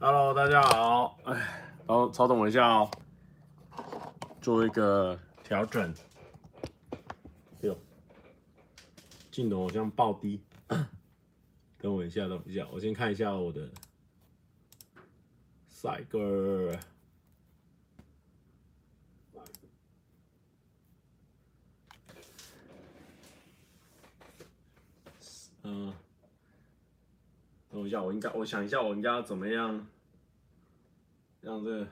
Hello，大家好。哎，然后稍等我一下哦，做一个调整。哟，镜头好像爆低。等我一下，等我一下，我先看一下我的帅哥。嗯。等一下，我应该，我想一下，我应该要怎么样让这个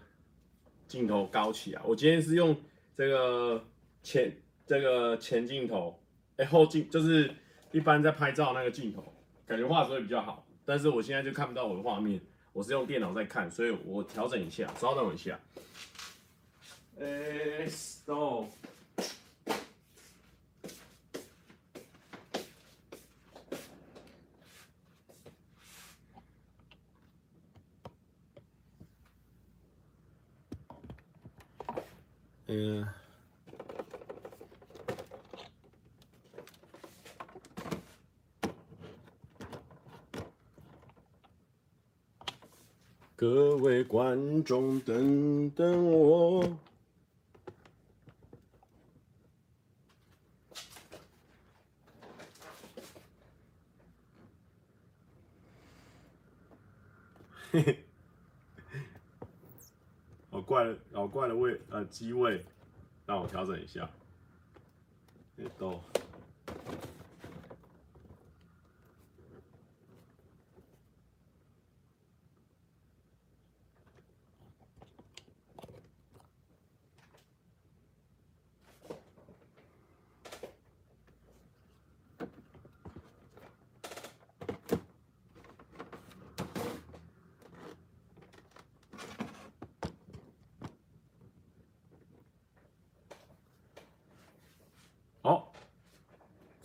镜头高起来？我今天是用这个前这个前镜头，哎、后镜就是一般在拍照那个镜头，感觉画质会比较好。但是我现在就看不到我的画面，我是用电脑在看，所以我调整一下，稍等一下。哎、，stop。嗯，各位观众，等等我。嘿嘿。怪了，老怪的位，呃，机位，让我调整一下。都。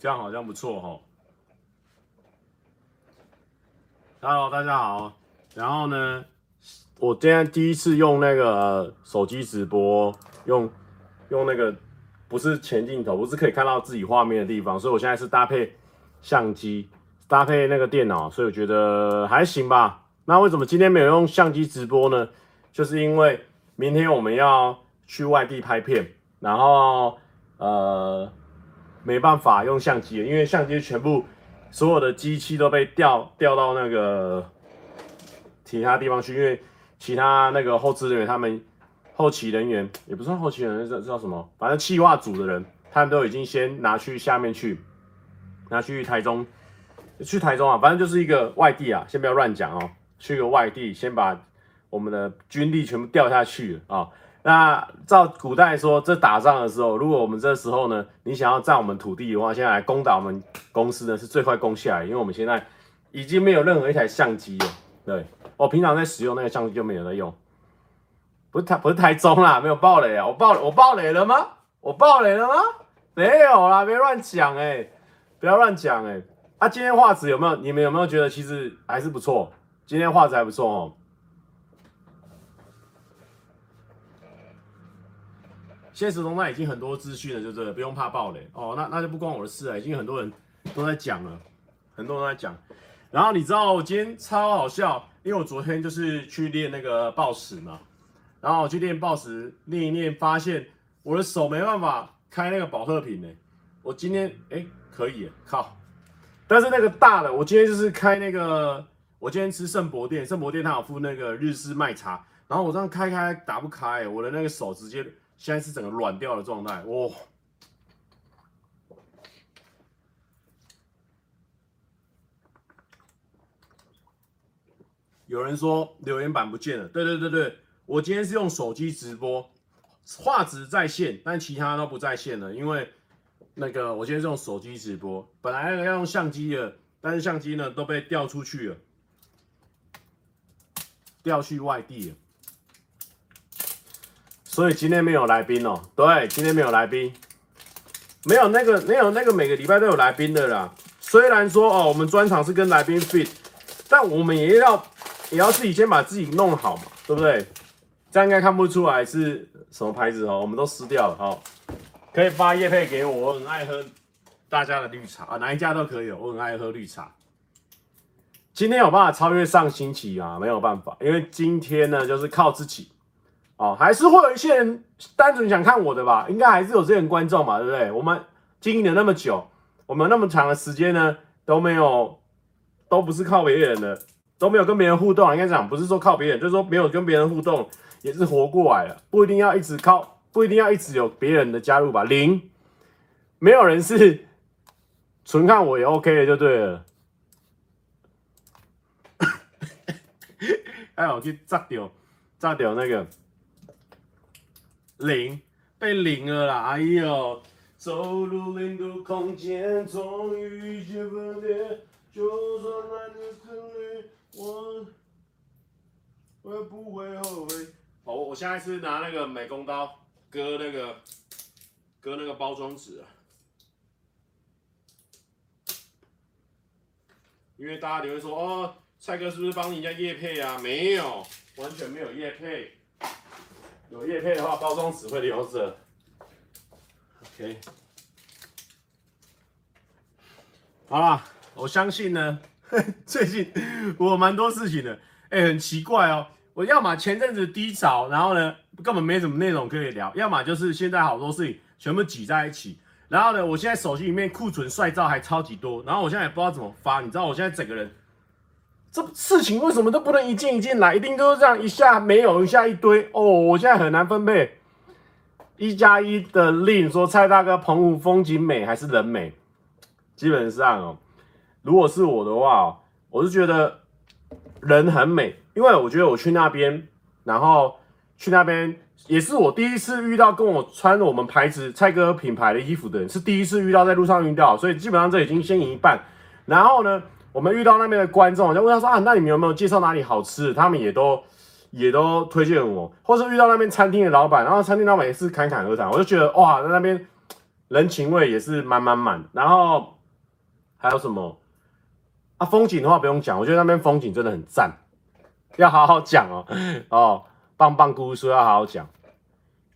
这样好像不错哈。Hello，大家好。然后呢，我今天第一次用那个手机直播，用用那个不是前镜头，不是可以看到自己画面的地方，所以我现在是搭配相机，搭配那个电脑，所以我觉得还行吧。那为什么今天没有用相机直播呢？就是因为明天我们要去外地拍片，然后呃。没办法用相机，因为相机全部所有的机器都被调调到那个其他地方去，因为其他那个后置人员他们后期人员也不算后期人员，这这叫什么？反正企划组的人，他们都已经先拿去下面去，拿去台中，去台中啊，反正就是一个外地啊，先不要乱讲哦，去个外地，先把我们的军力全部调下去啊。那照古代说，这打仗的时候，如果我们这时候呢，你想要占我们土地的话，现在来攻打我们公司呢，是最快攻下来，因为我们现在已经没有任何一台相机了。对，我平常在使用那个相机就没有在用，不是台不是台中啦，没有爆雷啊，我爆我爆雷了吗？我爆雷了吗？没有啦，别乱讲哎，不要乱讲哎。啊，今天画质有没有？你们有没有觉得其实还是不错？今天画质还不错哦。现实中那已经很多资讯了，就这不用怕爆雷哦。那那就不关我的事了，已经很多人都在讲了，很多人都在讲。然后你知道我今天超好笑，因为我昨天就是去练那个抱石嘛，然后我去练抱石练一练，发现我的手没办法开那个宝特瓶呢。我今天哎、欸、可以，靠！但是那个大的，我今天就是开那个，我今天吃圣博店，圣博店它有附那个日式麦茶，然后我这样开开打不开，我的那个手直接。现在是整个软掉的状态，哇！有人说留言板不见了，对对对对，我今天是用手机直播，画质在线，但其他都不在线了，因为那个我今天是用手机直播，本来要用相机的，但是相机呢都被调出去了，调去外地了。所以今天没有来宾哦，对，今天没有来宾，没有那个没有那个每个礼拜都有来宾的啦。虽然说哦，我们专场是跟来宾 fit，但我们也要也要自己先把自己弄好嘛，对不对？这样应该看不出来是什么牌子哦，我们都撕掉了哦。可以发业配给我，我很爱喝大家的绿茶啊，哪一家都可以，我很爱喝绿茶。今天有办法超越上星期啊？没有办法，因为今天呢就是靠自己哦，还是会有一些人单纯想看我的吧？应该还是有这些观众嘛，对不对？我们经营了那么久，我们那么长的时间呢都没有，都不是靠别人的，都没有跟别人互动。应该讲不是说靠别人，就是说没有跟别人互动，也是活过来了，不一定要一直靠，不一定要一直有别人的加入吧？零，没有人是。纯看我也 OK 的就对了。哎，我去炸掉，炸掉那个零，被零了啦！哎呦，走入零度空间，终于遇见分裂，就算来日分离，我我也不会后悔？好，我现在是拿那个美工刀割那个割那个包装纸啊。因为大家就会说哦，蔡哥是不是帮人家业配啊？没有，完全没有业配。有叶片的话，包装纸会留着。OK，好啦，我相信呢，最近我有蛮多事情的，哎、欸，很奇怪哦。我要么前阵子低潮，然后呢根本没什么内容可以聊；要么就是现在好多事情全部挤在一起。然后呢，我现在手机里面库存帅照还超级多，然后我现在也不知道怎么发，你知道我现在整个人，这事情为什么都不能一件一件来，一定都是这样一下没有，一下一堆哦，我现在很难分配。一加一的令说蔡大哥澎湖风景美还是人美？基本上哦，如果是我的话，我是觉得人很美，因为我觉得我去那边，然后去那边。也是我第一次遇到跟我穿我们牌子蔡哥品牌的衣服的人，是第一次遇到在路上遇到，所以基本上这已经先赢一半。然后呢，我们遇到那边的观众，就问他说啊，那你们有没有介绍哪里好吃？他们也都也都推荐我，或是遇到那边餐厅的老板，然后餐厅老板也是侃侃而谈，我就觉得哇，在那边人情味也是满满满。然后还有什么啊？风景的话不用讲，我觉得那边风景真的很赞，要好好讲哦哦。棒棒姑说要好好讲，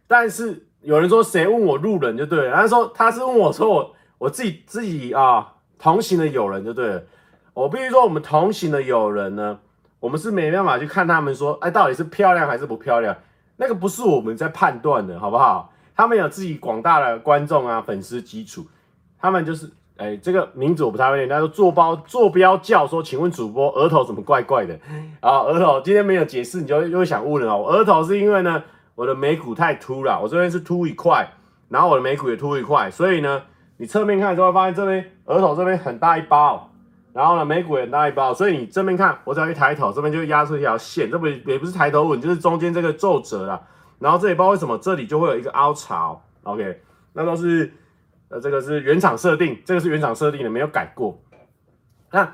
但是有人说谁问我路人就对了，他说他是问我说我我自己自己啊同行的友人就对了。我必须说我们同行的友人呢，我们是没办法去看他们说哎到底是漂亮还是不漂亮，那个不是我们在判断的好不好？他们有自己广大的观众啊粉丝基础，他们就是。哎，这个名字我不太会念。他说坐包坐标叫说，请问主播额头怎么怪怪的？啊，额头今天没有解释，你就又想问了哦。额头是因为呢，我的眉骨太凸了，我这边是凸一块，然后我的眉骨也凸一块，所以呢，你侧面看的时候发现这边额头这边很大一包，然后呢眉骨也很大一包，所以你正面看，我只要一抬头，这边就压出一条线，这不也不是抬头纹，就是中间这个皱褶了。然后这里不知道为什么这里就会有一个凹槽，OK，那都是。呃，这个是原厂设定，这个是原厂设定的，没有改过。那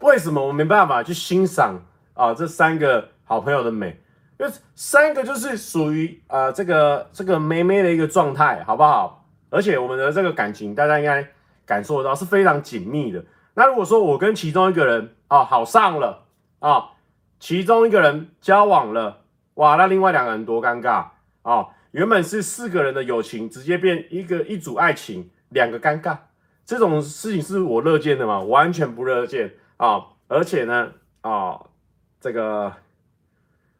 为什么我没办法去欣赏啊这三个好朋友的美？因为三个就是属于啊这个这个妹妹的一个状态，好不好？而且我们的这个感情，大家应该感受得到是非常紧密的。那如果说我跟其中一个人啊好上了啊，其中一个人交往了，哇，那另外两个人多尴尬啊！原本是四个人的友情，直接变一个一组爱情，两个尴尬，这种事情是我乐见的吗？完全不乐见啊！而且呢，啊，这个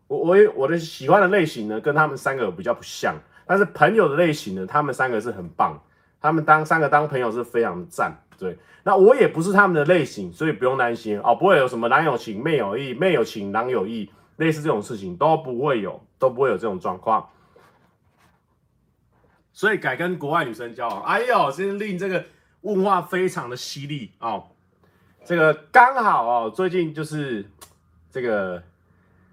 我我我的喜欢的类型呢，跟他们三个比较不像，但是朋友的类型呢，他们三个是很棒，他们当三个当朋友是非常赞。对，那我也不是他们的类型，所以不用担心哦，不会有什么男有情妹有意，妹有情男有意，类似这种事情都不会有，都不会有这种状况。所以改跟国外女生交往，哎呦，今天令这个问话非常的犀利哦。这个刚好哦，最近就是这个，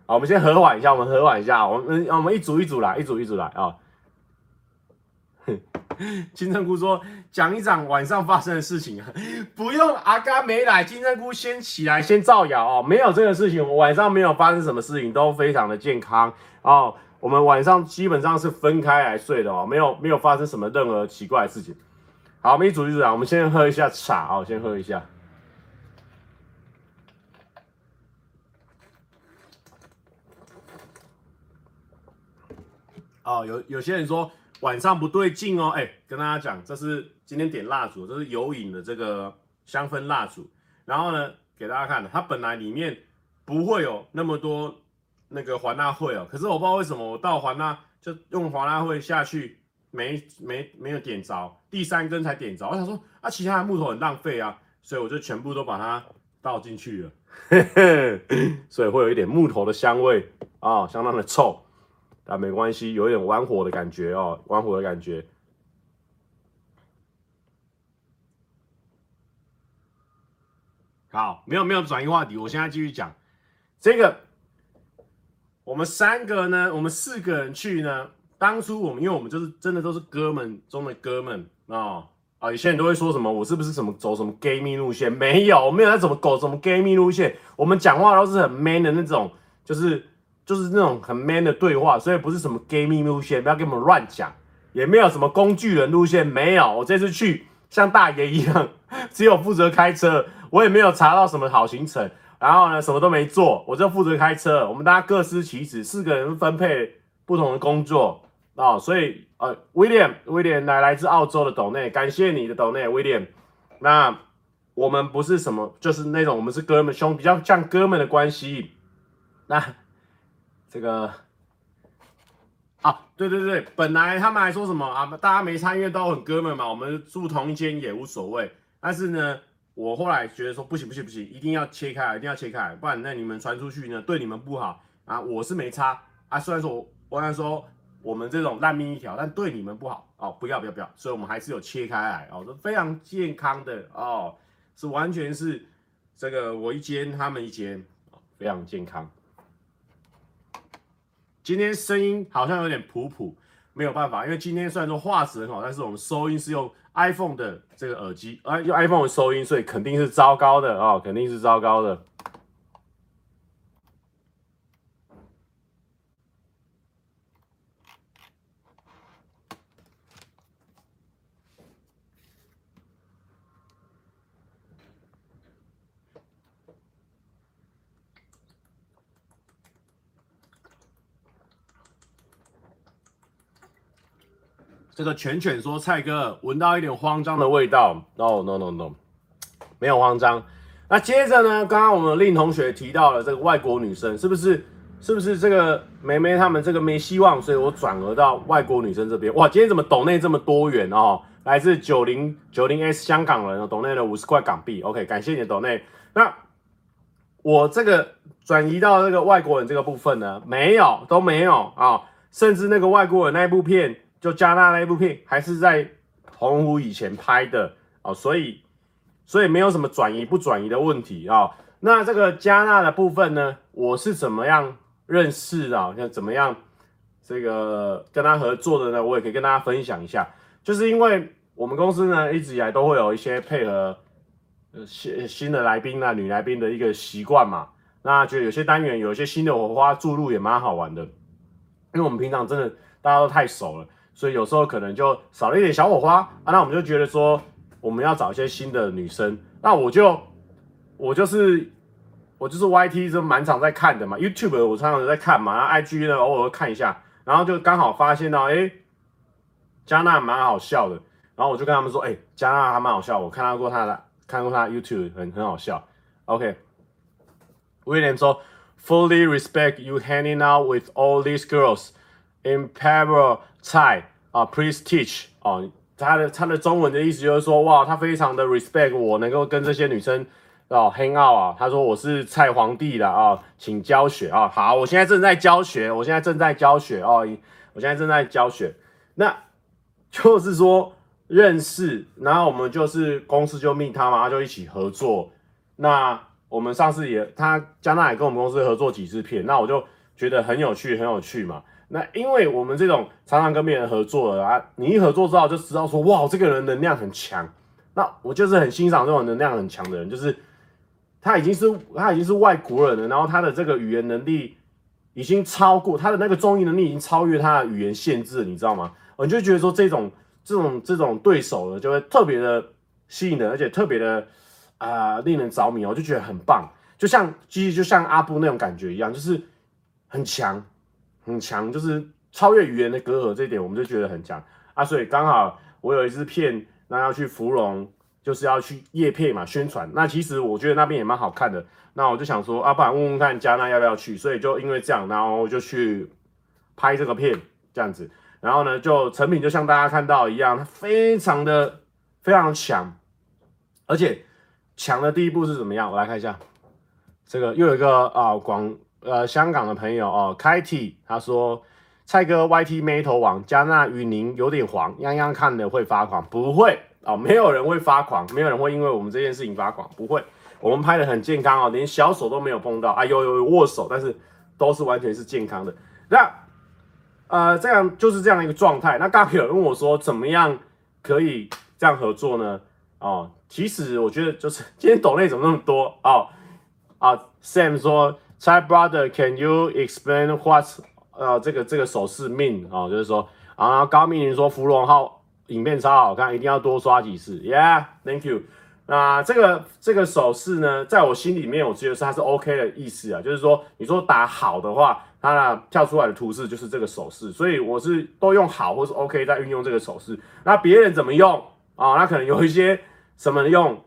好，我们先和缓一下，我们和缓一下，我们我们一组一组来，一组一组来啊。哦、金针菇说讲一讲晚上发生的事情啊，不用阿嘎没来，金针菇先起来先造谣哦，没有这个事情，我晚上没有发生什么事情，都非常的健康哦。我们晚上基本上是分开来睡的哦，没有没有发生什么任何奇怪的事情。好，我们一组一组来，我们先喝一下茶哦，先喝一下。哦，有有些人说晚上不对劲哦，哎，跟大家讲，这是今天点蜡烛，这是有影的这个香氛蜡烛。然后呢，给大家看，它本来里面不会有那么多那个环蜡会哦，可是我不知道为什么我到环蜡就用环蜡会下去没没没有点着，第三根才点着，我想说啊，其他的木头很浪费啊，所以我就全部都把它倒进去了，所以会有一点木头的香味啊、相当的臭，但没关系，有一点玩火的感觉哦，玩火的感觉。好，没有没有转移话题，我现在继续讲这个。我们三个呢，我们四个人去呢。当初我们因为我们就是真的都是哥们中的哥们啊啊！有些人都会说什么，我是不是什么走什么 gay 蜜路线？没有，我没有在怎么搞什么 gay 蜜路线。我们讲话都是很 man 的那种，就是就是那种很 man 的对话，所以不是什么 gay 蜜路线，不要给我们乱讲。也没有什么工具人路线，没有。我这次去像大爷一样，只有负责开车。我也没有查到什么好行程，然后呢，什么都没做，我就负责开车。我们大家各司其职，四个人分配不同的工作啊、所以呃，威廉，威廉来来自澳洲的斗内，感谢你的斗内，威廉。那我们不是什么，就是那种我们是哥们兄，比较像哥们的关系。那这个啊，对对对，本来他们还说什么啊，大家没参与都很哥们嘛，我们住同一间也无所谓。但是呢。我后来觉得说不行不行不行，一定要切开，一定要切开，不然那你们传出去呢，对你们不好啊。我是没差啊，虽然说我我刚才说我们这种烂命一条，但对你们不好哦，不要不要不要，所以我们还是有切开来哦，都非常健康的哦，是完全是这个我一间他们一间，非常健康。今天声音好像有点普普，没有办法，因为今天虽然说画质很好，但是我们收音是用。iPhone 的这个耳机哎，用 iPhone 的收音，所以肯定是糟糕的啊、肯定是糟糕的。这个犬犬说：“蔡哥闻到一点慌张的味道。”No No No No，没有慌张。那接着呢？刚刚我们令同学提到了这个外国女生，是不是？是不是这个妹妹他们这个没希望？所以我转而到外国女生这边。哇，今天怎么抖内这么多元哦？来自九零九零 S 香港人哦，抖内了五十块港币。OK，感谢你的抖内。那我这个转移到这个外国人这个部分呢？没有，都没有啊、甚至那个外国人那一部片。就加纳那一部片还是在澎湖以前拍的哦，所以所以没有什么转移不转移的问题啊、那这个加纳的部分呢，我是怎么样认识的？像怎么样这个跟他合作的呢？我也可以跟大家分享一下。就是因为我们公司呢一直以来都会有一些配合新新的来宾啊、女来宾的一个习惯嘛。那就有些单元有一些新的火花注入也蛮好玩的，因为我们平常真的大家都太熟了。所以有时候可能就少了一点小火花啊，那我们就觉得说我们要找一些新的女生，那我就我就是我就是 YT 就蛮常在看的嘛，YouTube 我常常在看嘛，然后 IG 呢偶尔会看一下，然后就刚好发现到哎、加纳蛮好笑的，然后我就跟他们说，哎、加纳还蛮好笑，我看到过他的，看过他 YouTube 很很好笑。OK，威廉说，Fully respect you hanging out with all these girls in Pebble。蔡啊，please teach 哦，他的他的中文的意思就是说，哇，他非常的 respect 我能够跟这些女生哦 hang out 啊。他说我是蔡皇帝的啊、请教学啊、好，我现在正在教学，我现在正在教学哦，我现在正在教学。那就是说认识，然后我们就是公司就命他嘛，他就一起合作。那我们上次也他加纳也跟我们公司合作几支片，那我就觉得很有趣，很有趣嘛。那因为我们这种常常跟别人合作的啊，你一合作之后就知道说，哇，这个人能量很强。那我就是很欣赏这种能量很强的人，就是他已经是他已经是外国人了，然后他的这个语言能力已经超过他的那个综艺能力已经超越他的语言限制，你知道吗？我就觉得说这种这种这种对手呢，就会特别的吸引人，而且特别的啊、令人着迷，我就觉得很棒，就像其实就像阿布那种感觉一样，就是很强。很强，就是超越语言的隔阂，这一点我们就觉得很强啊。所以刚好我有一支片，那要去芙蓉，就是要去业配嘛，宣传。那其实我觉得那边也蛮好看的。那我就想说，啊，不然问问看加纳要不要去。所以就因为这样，然后就去拍这个片，这样子。然后呢，就成品就像大家看到一样，它非常的非常强，而且强的第一步是怎么样？我来看一下，这个又有一个啊广呃香港的朋友哦，开 T 他说。蔡哥 YT 妹头王加纳与您有点黄，样样看了会发狂，不会哦，没有人会发狂，没有人会因为我们这件事情发狂，不会，我们拍的很健康哦，连小手都没有碰到啊，有有有握手，但是都是完全是健康的。那呃，这样就是这样的一个状态。那刚有人问我说，怎么样可以这样合作呢？哦，其实我觉得就是今天抖内怎么那么多哦啊，Sam 说，Chai brother，can you explain what？呃，这个这个手势 mean 啊，就是说啊，高明云说芙蓉号影片超好看，一定要多刷几次。Yeah，thank you。那这个这个手势呢，在我心里面，我觉得是它是 OK 的意思啊，就是说你说打好的话，它呢跳出来的图示就是这个手势，所以我是都用好或是 OK 在运用这个手势。那别人怎么用啊？那可能有一些什么用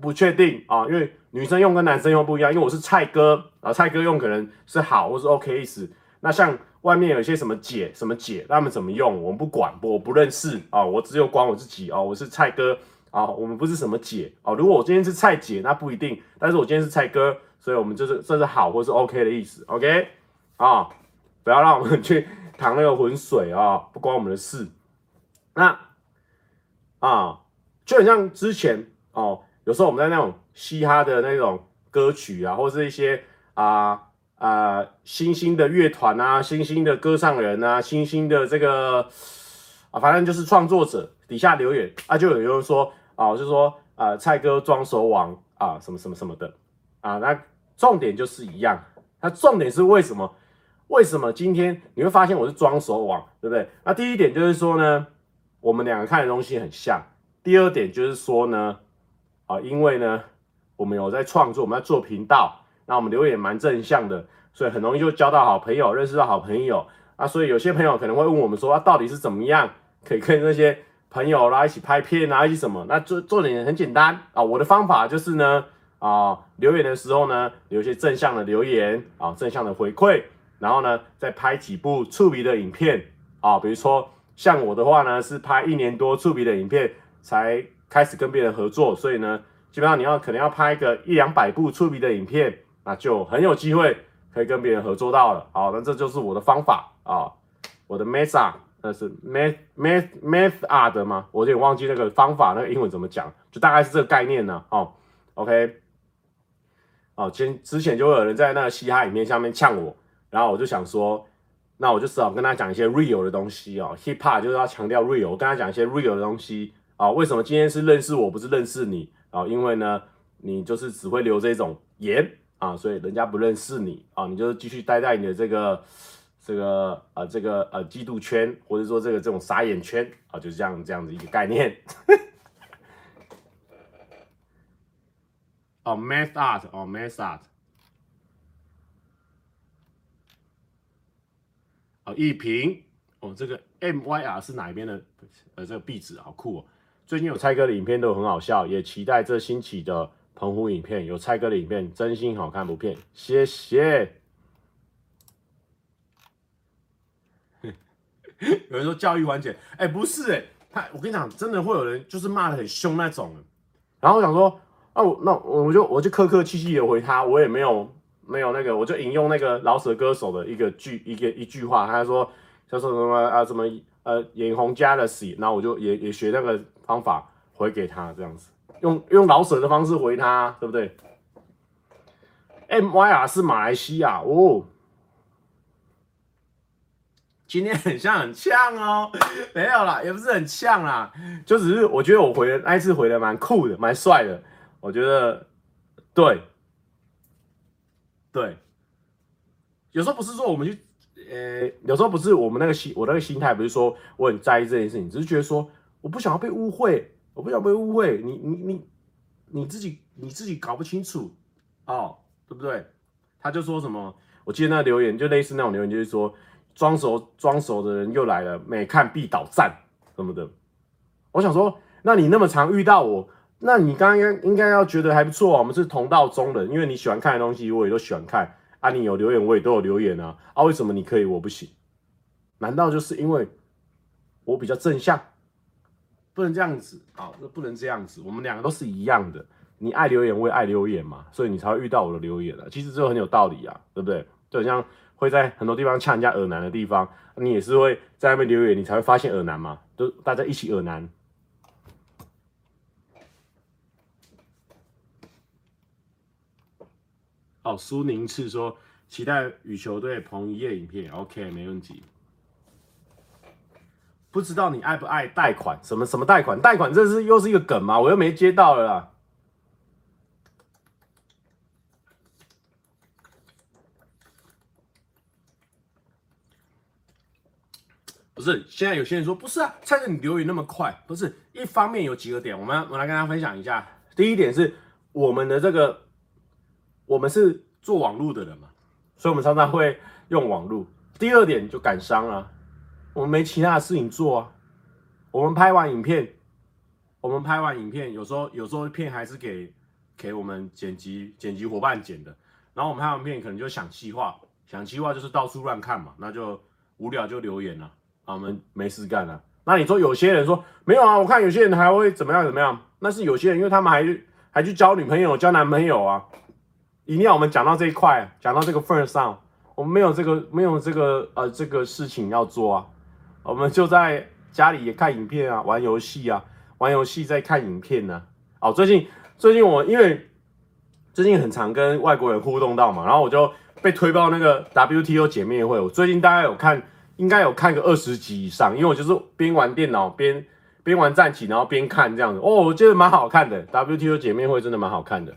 不确定啊，因为女生用跟男生用不一样，因为我是蔡哥啊，蔡哥用可能是好或是 OK 意思。那像外面有一些什么姐什么姐，他们怎么用，我们不管，我不认识啊，我只有管我自己啊，我是蔡哥啊，我们不是什么姐啊。如果我今天是蔡姐，那不一定，但是我今天是蔡哥，所以我们就是这是好或是 OK 的意思，OK 啊，不要让我们 去淌那个浑水啊，不关我们的事。那啊，就很像之前哦，有时候我们在那种嘻哈的那种歌曲啊，或是一些啊。啊、新兴的乐团啊，新兴的歌唱人啊，新兴的这个啊，反正就是创作者底下留言啊，就有人说啊，就说啊、蔡哥装手王啊，什么什么什么的啊，那重点就是一样，那重点是为什么？为什么今天你会发现我是装手王，对不对？那第一点就是说呢，我们两个看的东西很像。第二点就是说呢，啊，因为呢，我们有在创作，我们在做频道。那我们留言蛮正向的，所以很容易就交到好朋友，认识到好朋友啊。所以有些朋友可能会问我们说，啊，到底是怎么样可以跟那些朋友啦一起拍片啊，一起什么？那做做点很简单啊。我的方法就是呢，啊，留言的时候呢，留一些正向的留言啊，正向的回馈，然后呢，再拍几部触笔的影片啊。比如说像我的话呢，是拍一年多触笔的影片才开始跟别人合作，所以呢，基本上你要可能要拍个一两百部触笔的影片。那就很有机会可以跟别人合作到了，好，那这就是我的方法啊，我的 method，那是 meth meth method 吗？我有点忘记那个方法，那个英文怎么讲，就大概是这个概念呢，哦，OK，哦，前之前就会有人在那个嘻哈影片下面呛我，然后我就想说，那我就只好跟他讲一些 real 的东西哦，hip hop 就是要强调 real，我跟他讲一些 real 的东西啊，为什么今天是认识我不是认识你啊？因为呢，你就是只会留这种言。啊，所以人家不认识你啊，你就继续待在你的这个这个呃这个呃嫉妒圈，或者说这个这种傻眼圈啊，就是这样这样子一个概念。哦，math art，哦，math art，哦，一平，哦，这个 M Y R 是哪一边的？呃，这个壁纸好酷哦。最近有蔡哥的影片都很好笑，也期待这新起的。澎湖影片有蔡哥的影片，真心好看不骗，谢谢。有人说教育完结，哎、不是哎、欸，他我跟你讲，真的会有人就是骂得很凶那种。然后我想说，啊，那我就我就客客气气的回他，我也没有没有那个，我就引用那个饶舌歌手的一个句一个一句话，他说他说什么啊什么呃眼红加了死，然后我就也也学那个方法回给他这样子。用用老舍的方式回他，对不对？M Y R 是马来西亚哦，今天很像很呛哦，没有啦，也不是很呛啦，就只是我觉得我回的那一次回的蛮酷的，蛮帅的，我觉得对对，有时候不是说我们去，呃，有时候不是我们那个心，我那个心态不是说我很在意这件事情，只是觉得说我不想要被误会。我不想被误会，你你你你自己你自己搞不清楚哦，对不对？他就说什么，我记得那留言就类似那种留言，就是说装熟装熟的人又来了，每看必倒赞什么的。我想说，那你那么常遇到我，那你刚刚应该应该要觉得还不错啊，我们是同道中人，因为你喜欢看的东西我也都喜欢看啊，你有留言我也都有留言啊，啊，为什么你可以我不行？难道就是因为我比较正向？不能这样子啊，那不能这样子，我们两个都是一样的，你爱留言我也爱留言嘛，所以你才会遇到我的留言啊，其实这很有道理啊，对不对？就好像会在很多地方呛人家耳男的地方，你也是会在那边留言，你才会发现耳男嘛，都大家一起耳男。哦，苏宁次说期待与球队彭一夜影片，OK，没问题。不知道你爱不爱贷款？什么什么贷款？贷款这是又是一个梗吗？我又没接到了啦。不是，现在有些人说不是啊，蔡哥你留言那么快，不是。一方面有几个点，我们我来跟大家分享一下。第一点是我们的这个。我们是做网络的人嘛，所以我们常常会用网络。第二点就感伤啊，我们没其他的事情做啊。我们拍完影片，我们拍完影片，有时候有时候片还是给给我们剪辑剪辑伙伴剪的。然后我们拍完片可能就想企划，想企划就是到处乱看嘛，那就无聊就留言了啊，我们没事干了。那你说有些人说没有啊，我看有些人还会怎么样怎么样，那是有些人因为他们还还去交女朋友交男朋友啊。一定要我们讲到这一块，讲到这个份上，我们没有这个没有这个呃这个事情要做啊，我们就在家里也看影片啊，玩游戏啊，玩游戏在看影片呢、啊。哦，最近最近我因为最近很常跟外国人互动到嘛，然后我就被推爆那个 WTO 姐妹会，我最近大概有看，应该有看个二十集以上，因为我就是边玩电脑边边玩战棋，然后边看这样子。哦，我觉得蛮好看的，WTO 姐妹会真的蛮好看的。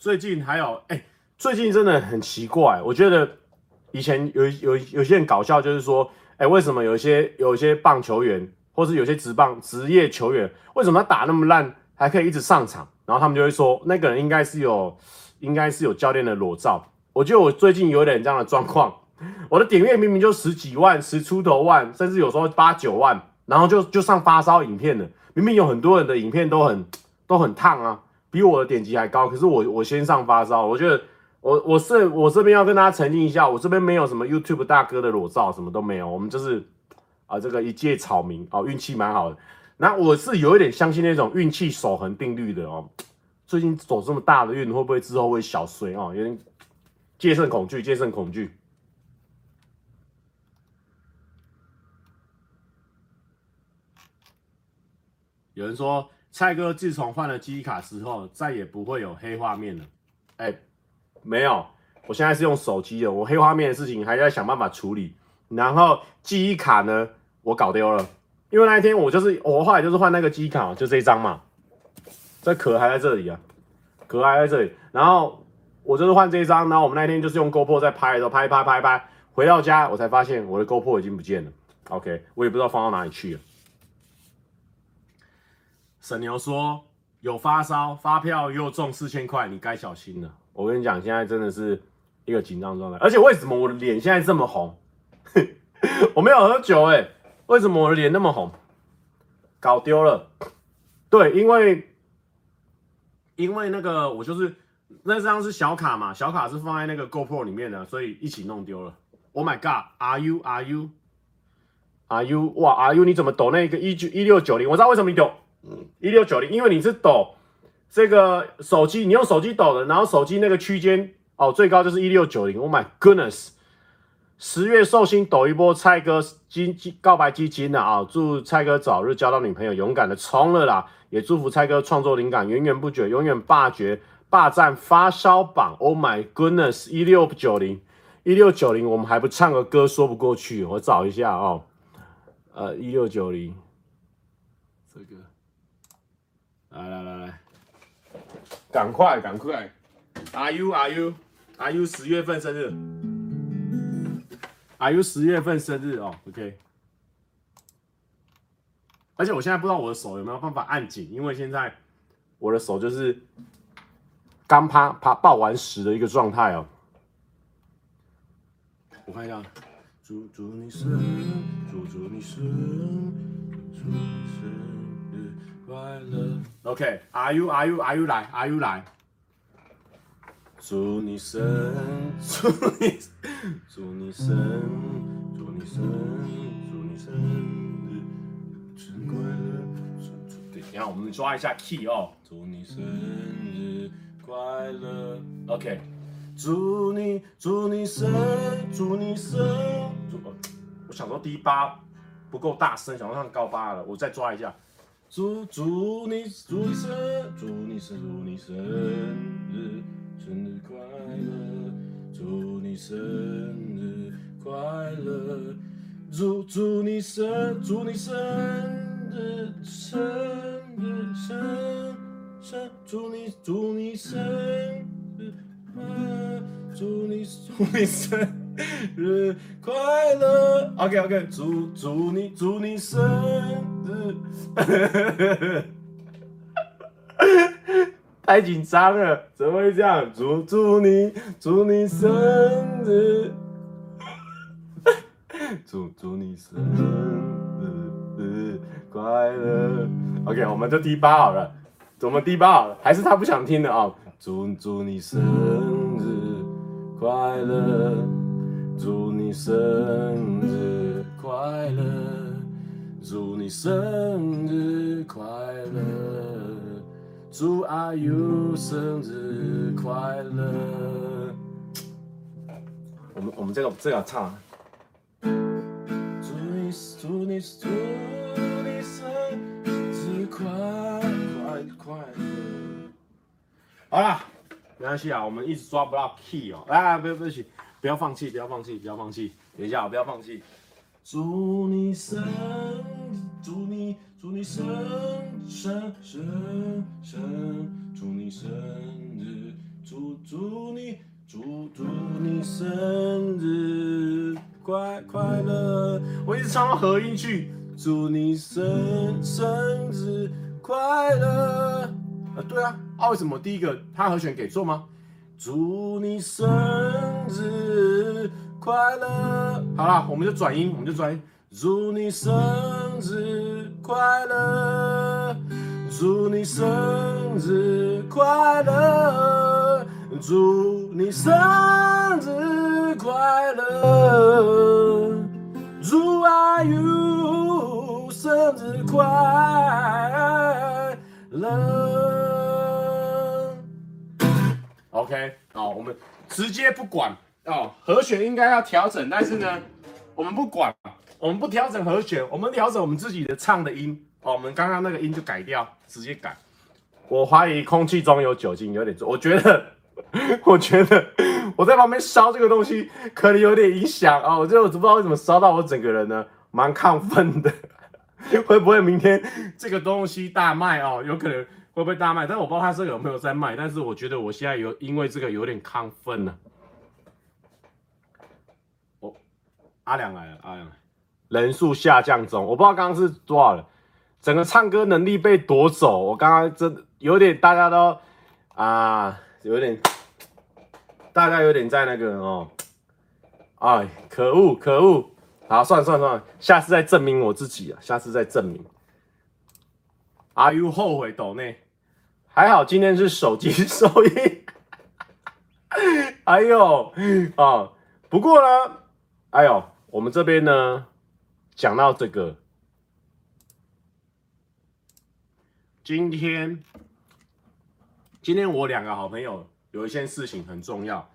最近还有哎、最近真的很奇怪。我觉得以前有有有些人搞笑，就是说，哎、欸，为什么有些有些棒球员，或是有些职棒职业球员，为什么他打那么烂，还可以一直上场？然后他们就会说，那个人应该是有，应该是有教练的裸照。我觉得我最近有点这样的状况，我的点阅明明就十几万、十出头万，甚至有时候八九万，然后就就上发烧影片了。明明有很多人的影片都很都很烫啊。比我的点击还高，可是我我先上发烧，我觉得我我是我这边要跟大家澄清一下，我这边没有什么 YouTube 大哥的裸照，什么都没有，我们就是啊、这个一介草民哦，运气蛮好的。那我是有一点相信那种运气守恒定律的哦。最近走这么大的运，会不会之后会小衰哦？有点戒慎恐惧，戒慎恐惧。有人说。蔡哥自从换了记忆卡之后，再也不会有黑画面了。哎、没有，我现在是用手机的，我黑画面的事情还在想办法处理。然后记忆卡呢，我搞丢了，因为那一天我就是我后来就是换那个记忆卡，就这一张嘛，这壳还在这里啊，壳还在这里。然后我就是换这一张，然后我们那天就是用 GoPro 在拍的时候，拍拍拍拍，回到家我才发现我的 GoPro 已经不见了。OK，我也不知道放到哪里去了。沈牛说有发烧，发票又中四千块，你该小心了。我跟你讲，现在真的是一个紧张状态。而且为什么我的脸现在这么红？我没有喝酒哎、为什么我的脸那么红？搞丢了。对，因为因为那个我就是那张是小卡嘛，小卡是放在那个 GoPro 里面的，所以一起弄丢了。Oh my god，Are you Are you Are you 哇，Are you 你怎么抖那个一九一六九零？我知道为什么你抖。嗯，一六九零，因为你是抖这个手机，你用手机抖的，然后手机那个区间哦，最高就是一六九零。Oh my goodness！十月寿星抖一波蔡哥基金告白基金了啊！祝蔡哥早日交到女朋友，勇敢的冲了啦！也祝福蔡哥创作灵感源源不绝，永远霸绝霸占发烧榜。Oh my goodness！一六九零，一六九零，我们还不唱个歌说不过去，我找一下哦。呃，一六九零，这个。来来来来，赶快赶快！Are you Are you Are you 十月份生日？Are you 十月份生日哦？OK。而且我现在不知道我的手有没有办法按紧，因为现在我的手就是刚趴趴暴完食的一个状态哦。我看一下，祝祝你生，祝祝你生，祝你生。快乐 OK，Are you，Are you，Are you 来，Are you 来。祝你生，祝你，祝你生，祝你生，祝你生日快乐。对，然后我们抓一下 key 哦。祝你生日快乐。OK。祝你，祝你生，祝你生，祝，我想说第八不够大声，想说唱高八了，我再抓一下。祝祝你，祝你生，祝你生，祝你生日，生日快乐，祝你生日快乐，祝祝你生，祝你生日，生日生生，祝你祝你生日快乐。祝你祝你生日快乐！OK OK，祝祝你祝你生日，太紧张了，怎么会这样？祝祝你祝你生日，祝祝你生日快乐。OK，我们就第八好了，我们第八好了，还是他不想听的啊？祝祝你生日快乐，祝你生日快乐，祝你生日快乐，祝阿 U 生日快乐。我们我们这个这个唱。祝你祝你祝你生日快快快乐。好了，没关系啊，我们一直抓不到 key 哦。啊，不要不起，不要放弃，不要放弃，不要放弃。等一下，不要放弃。祝你生，祝你祝你生生生生，祝你生日，祝祝你祝祝你生日快快乐。我一直唱到合音去，祝你生生日快乐。啊，对啊。啊，为什么第一个他和弦给错吗？祝你生日快乐！好了，我们就转音，我们就转音。祝你生日快乐！祝你生日快乐！祝你生日快乐！祝阿 U 生日快乐！OK，好，我们直接不管哦，和弦应该要调整，但是呢，我们不管，我们不调整和弦，我们调整我们自己的唱的音哦，我们刚刚那个音就改掉，直接改。我怀疑空气中有酒精，有点重，我觉得，我觉得我在旁边烧这个东西可能有点影响哦，我就我不知道为什么烧到我整个人呢，蛮亢奋的，会不会明天这个东西大卖哦？有可能。会不会大卖？但我不知道他这个有没有在卖。但是我觉得我现在有因为这个有点亢奋呢。哦，阿良来了，阿良，人数下降中，我不知道刚刚是多少人，整个唱歌能力被夺走。我刚刚真的有点，大家都啊，有点，大家有点在那个哦，哎，可恶，可恶，好，算了算了算了，下次再证明我自己啊，下次再证明。Are you 后悔抖内？还好今天是手机收音。哎呦啊！不过呢，哎呦，我们这边呢，讲到这个，今天今天我两个好朋友有一件事情很重要，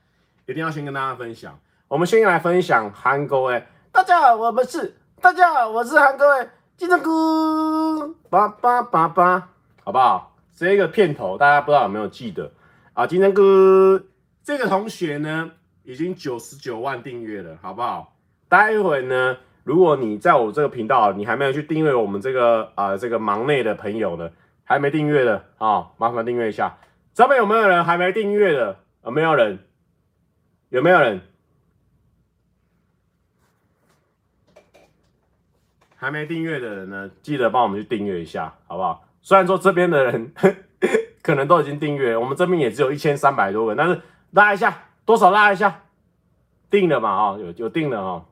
一定要先跟大家分享。我们先来分享韩国哎，大家好，我们是大家好，我是韩国哎。金针菇，八八八八，好不好？这个片头大家不知道有没有记得啊？金针菇这个同学呢，已经九十九万订阅了，好不好？待会呢，如果你在我这个频道，你还没有去订阅我们这个啊、这个忙内的朋友呢，还没订阅的啊、麻烦订阅一下。这边有没有人还没订阅的？有没有人？有没有人？还没订阅的人呢，记得帮我们去订阅一下，好不好？虽然说这边的人 可能都已经订阅，我们这边也只有一千三百多个，但是拉一下，多少拉一下，订了嘛啊、哦，有有订了哦。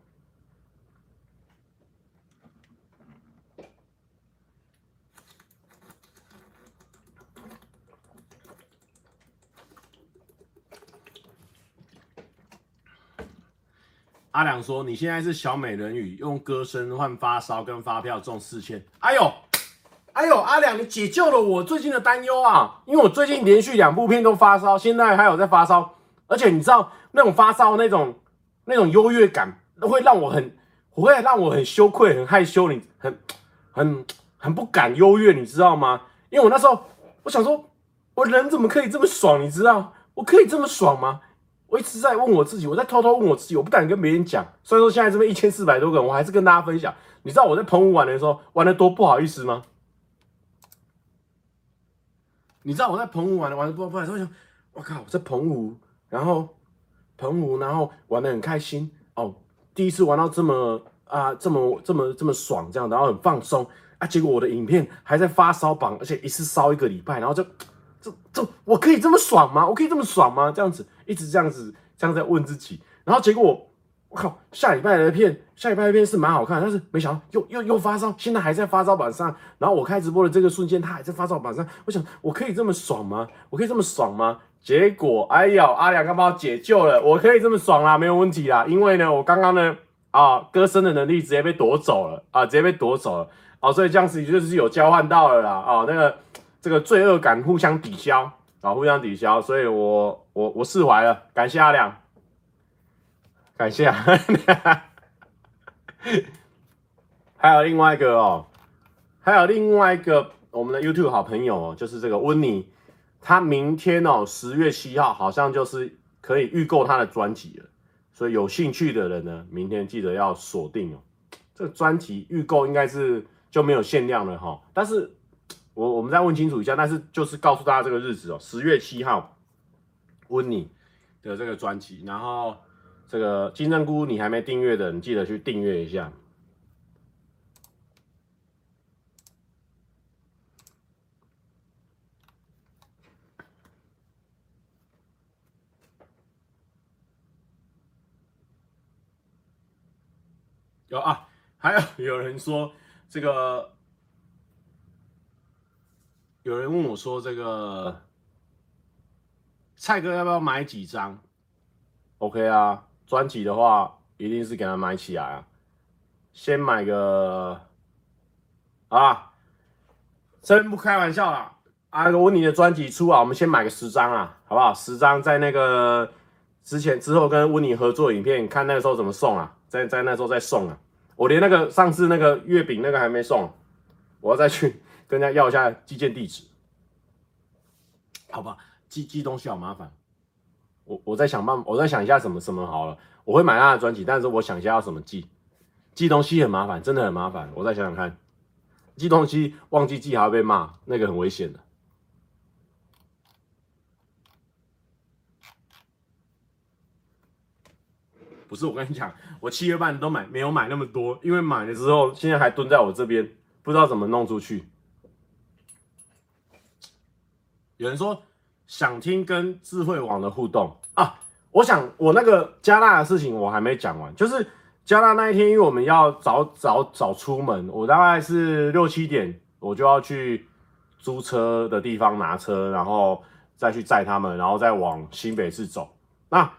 阿良说：“你现在是小美人鱼，用歌声换发烧跟发票中四千。哎呦，哎呦，阿良，你解救了我最近的担忧啊！因为我最近连续两部片都发烧，现在还有在发烧，而且你知道那种发烧那种那种优越感，会让我很，会让我很羞愧、很害羞，你很很很不敢优越，你知道吗？因为我那时候我想说，我人怎么可以这么爽？你知道，我可以这么爽吗？”我一直在问我自己，我在偷偷问我自己，我不敢跟别人讲。虽然说现在这边一千四百多个人，我还是跟大家分享。你知道我在澎湖玩的时候玩的多不好意思吗？你知道我在澎湖玩的玩的多不好意思？我想，我靠，在澎湖，然后澎湖，然后玩的很开心哦，第一次玩到这么啊，这么这么这么爽，这样，然后很放松啊。结果我的影片还在发烧榜，而且一次烧一个礼拜，然后就。这这我可以这么爽吗？我可以这么爽吗？这样子一直这样子这样在问自己，然后结果我，靠，下礼拜的片，下礼拜的片是蛮好看，但是没想到又又又发烧，现在还在发烧榜上。然后我开直播的这个瞬间，他还在发烧榜上。我想，我可以这么爽吗？我可以这么爽吗？结果，哎呦，阿良刚把我解救了，我可以这么爽啦，没有问题啦。因为呢，我刚刚呢，啊，歌声的能力直接被夺走了啊，直接被夺走了啊，所以这样子就是有交换到了啦啊，那个。这个罪恶感互相抵消啊，互相抵消，所以我我我释怀了，感谢阿良，感谢啊，还有另外一个哦，还有另外一个我们的 YouTube 好朋友哦，就是这个温妮，他明天哦十月七号好像就是可以预购他的专辑了，所以有兴趣的人呢，明天记得要锁定哦，这个专辑预购应该是就没有限量了哈，但是。我我们再问清楚一下，但是就是告诉大家这个日子哦，十月七号，温妮的这个专辑，然后这个金针菇你还没订阅的，你记得去订阅一下。有啊，还有有人说这个。有人问我说：“这个蔡哥要不要买几张？”OK 啊，专辑的话一定是给他买起来啊。先买个啊，真不开玩笑啦。啊，温妮的专辑出啊，我们先买个十张啊，好不好？十张在那个之前之后跟温妮合作影片，看那时候怎么送啊？在在那时候再送啊。我连那个上次那个月饼那个还没送，我要再去。跟人家要一下寄件地址，好吧？寄寄东西好麻烦，我我在想办法，我在想一下什么什么好了。我会买他的专辑，但是我想一下要怎么寄。寄东西很麻烦，真的很麻烦。我再想想看，寄东西忘记寄还要被骂，那个很危险的。不是我跟你讲，我七月半都买没有买那么多，因为买了之后现在还蹲在我这边，不知道怎么弄出去。有人说想听跟智慧网的互动啊，我想我那个加纳的事情我还没讲完，就是加大那一天，因为我们要早早早出门，我大概是六七点我就要去租车的地方拿车，然后再去载他们，然后再往新北市走。那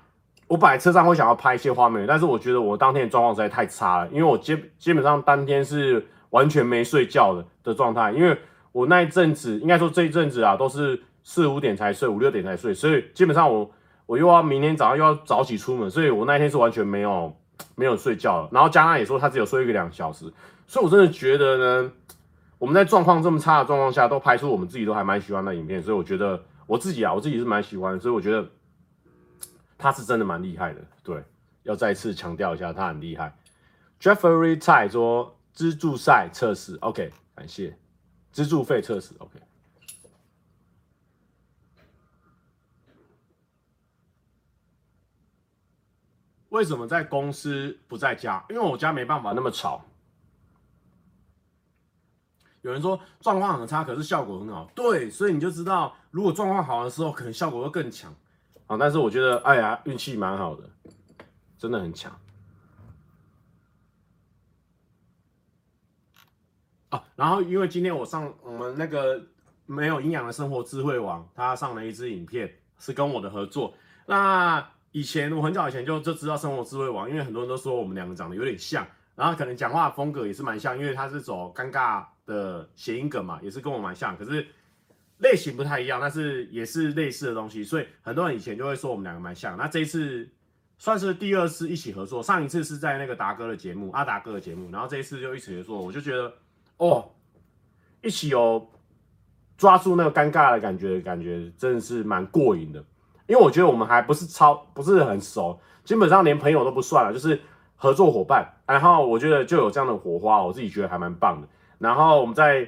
我本来车上会想要拍一些画面，但是我觉得我当天的状况实在太差了，因为我基基本上当天是完全没睡觉的的状态，因为我那一阵子应该说这一阵子啊都是。四五点才睡，五六点才睡，所以基本上我我又要明天早上又要早起出门，所以我那天是完全没有没有睡觉了。然后加上也说他只有睡一个两小时，所以我真的觉得呢，我们在状况这么差的状况下都拍出我们自己都还蛮喜欢的影片，所以我觉得我自己啊，我自己是蛮喜欢，所以我觉得他是真的蛮厉害的。对，要再次强调一下，他很厉害。Jeffrey 蔡说资助赛测试，OK，感谢资助费测试，OK。为什么在公司不在家？因为我家没办法那么吵。有人说状况很差，可是效果很好。对，所以你就知道，如果状况好的时候，可能效果会更强。啊，但是我觉得，哎呀，运气蛮好的，真的很强。啊，然后因为今天我上我们那个没有营养的生活智慧网，他上了一支影片，是跟我的合作。那以前我很早以前就就知道生活智慧网，因为很多人都说我们两个长得有点像。然后可能讲话风格也是蛮像，因为他是走尴尬的谐音梗嘛，也是跟我蛮像，可是类型不太一样，但是也是类似的东西，所以很多人以前就会说我们两个蛮像。那这一次算是第二次一起合作，上一次是在那个达哥的节目，阿达哥的节目，然后这一次就一起合作，我就觉得哦，一起有抓住那个尴尬的感觉，感觉真的是蛮过瘾的，因为我觉得我们还不是超不是很熟，基本上连朋友都不算了，就是。合作伙伴，然后我觉得就有这样的火花，我自己觉得还蛮棒的。然后我们在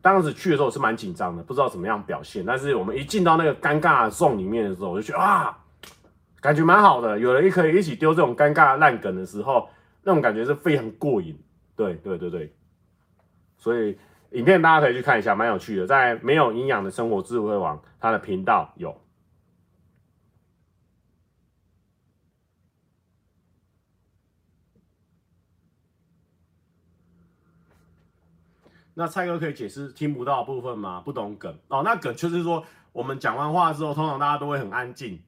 当时去的时候是蛮紧张的，不知道怎么样表现。但是我们一进到那个尴尬的 zone 里面的时候，我就觉得啊，感觉蛮好的。有人可以一起丢这种尴尬烂梗的时候，那种感觉是非常过瘾。对对对对，所以影片大家可以去看一下，蛮有趣的。在没有营养的生活智慧网，它的频道有。那蔡哥可以解释听不到的部分吗？不懂梗哦，那梗就是说我们讲完话之后，通常大家都会很安静